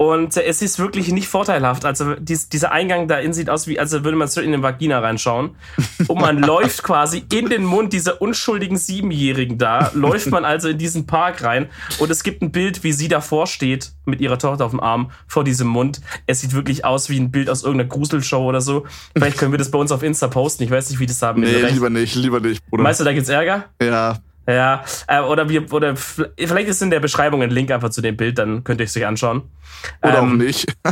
Und es ist wirklich nicht vorteilhaft. Also dies, dieser Eingang da in sieht aus wie, als würde man so in den Vagina reinschauen. Und man läuft quasi in den Mund dieser unschuldigen Siebenjährigen da, läuft man also in diesen Park rein. Und es gibt ein Bild, wie sie davor steht, mit ihrer Tochter auf dem Arm, vor diesem Mund. Es sieht wirklich aus wie ein Bild aus irgendeiner Gruselshow oder so. Vielleicht können wir das bei uns auf Insta posten. Ich weiß nicht, wie das da mit Nee, lieber nicht, lieber nicht, Bruder. Meinst du, da gibt's Ärger? ja, Ja, äh, oder wir, oder vielleicht ist in der Beschreibung ein Link einfach zu dem Bild, dann könnt ihr es euch anschauen. oder auch Ähm, nicht.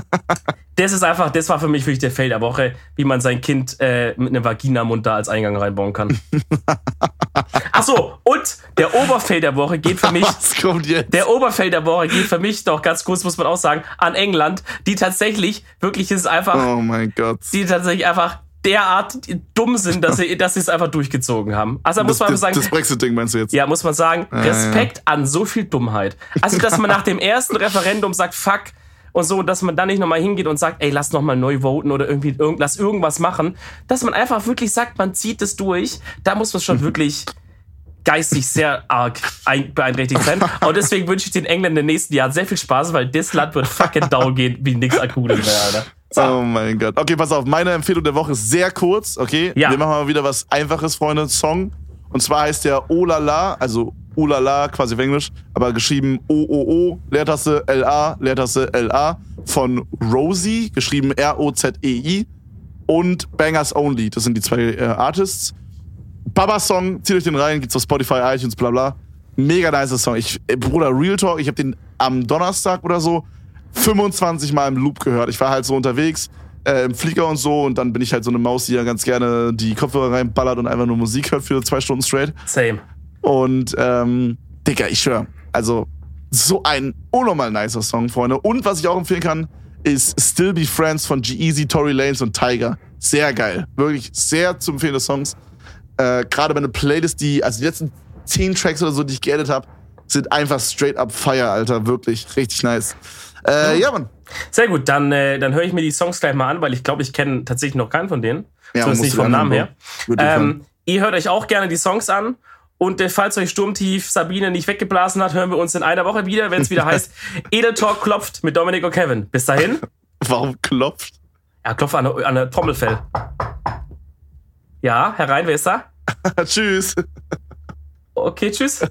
Das ist einfach, das war für mich wirklich der Fail der Woche, wie man sein Kind äh, mit einem Vaginamund da als Eingang reinbauen kann. Ach so, und der Oberfail der Woche geht für mich, Was kommt jetzt? der Oberfail der Woche geht für mich doch ganz kurz, muss man auch sagen, an England, die tatsächlich, wirklich ist einfach, oh mein Gott. die tatsächlich einfach derart dumm sind, dass sie, dass sie es einfach durchgezogen haben. Also da muss Das, man das, sagen, das Brexit-Ding meinst du jetzt? ja, muss man sagen, ja. Respekt an so viel Dummheit. Also, dass man nach dem ersten Referendum sagt, fuck, und so, dass man dann nicht nochmal hingeht und sagt, ey, lass nochmal neu voten oder irgendwie irgend, lass irgendwas machen. Dass man einfach wirklich sagt, man zieht es durch. Da muss man schon wirklich geistig sehr arg ein- beeinträchtigt sein. Und deswegen wünsche ich den Engländern in den nächsten Jahren sehr viel Spaß, weil das Land wird fucking down gehen wie nix Akutes mehr, Alter. So. Oh mein Gott. Okay, pass auf, meine Empfehlung der Woche ist sehr kurz, okay? Ja. Wir machen mal wieder was Einfaches, Freunde. Song. Und zwar heißt der Olala, also Olala, quasi auf Englisch, aber geschrieben O-O-O, Leertaste L-A, Leertaste L-A, von Rosie, geschrieben R-O-Z-E-I, und Bangers Only. Das sind die zwei äh, Artists. Baba-Song, zieht euch den rein, gibt's auf Spotify, iTunes, bla bla. Mega nice Song. Ich, äh, Bruder, Real Talk, ich habe den am Donnerstag oder so 25 Mal im Loop gehört. Ich war halt so unterwegs äh, im Flieger und so und dann bin ich halt so eine Maus, die ja ganz gerne die Kopfhörer reinballert und einfach nur Musik hört für zwei Stunden straight. Same. Und ähm, Digga, ich schwör, also so ein unnormal nicer Song, Freunde. Und was ich auch empfehlen kann, ist Still Be Friends von G-Eazy, Tory Lanez und Tiger. Sehr geil. Wirklich sehr zu empfehlende Songs. Äh, Gerade bei einer Playlist, die, also die letzten zehn Tracks oder so, die ich geedit habe, sind einfach straight up Fire, Alter. Wirklich richtig nice. Äh, ja, Mann. Sehr gut, dann, äh, dann höre ich mir die Songs gleich mal an, weil ich glaube, ich kenne tatsächlich noch keinen von denen. Ja, Zumindest nicht vom Namen her. Ähm, ihr hört euch auch gerne die Songs an. Und falls euch Sturmtief Sabine nicht weggeblasen hat, hören wir uns in einer Woche wieder, wenn es wieder heißt Edel Talk klopft mit Dominik und Kevin. Bis dahin. Warum klopft? Ja, klopft an, an der Trommelfell. Ja, herein, wer ist da? Tschüss. Okay, tschüss.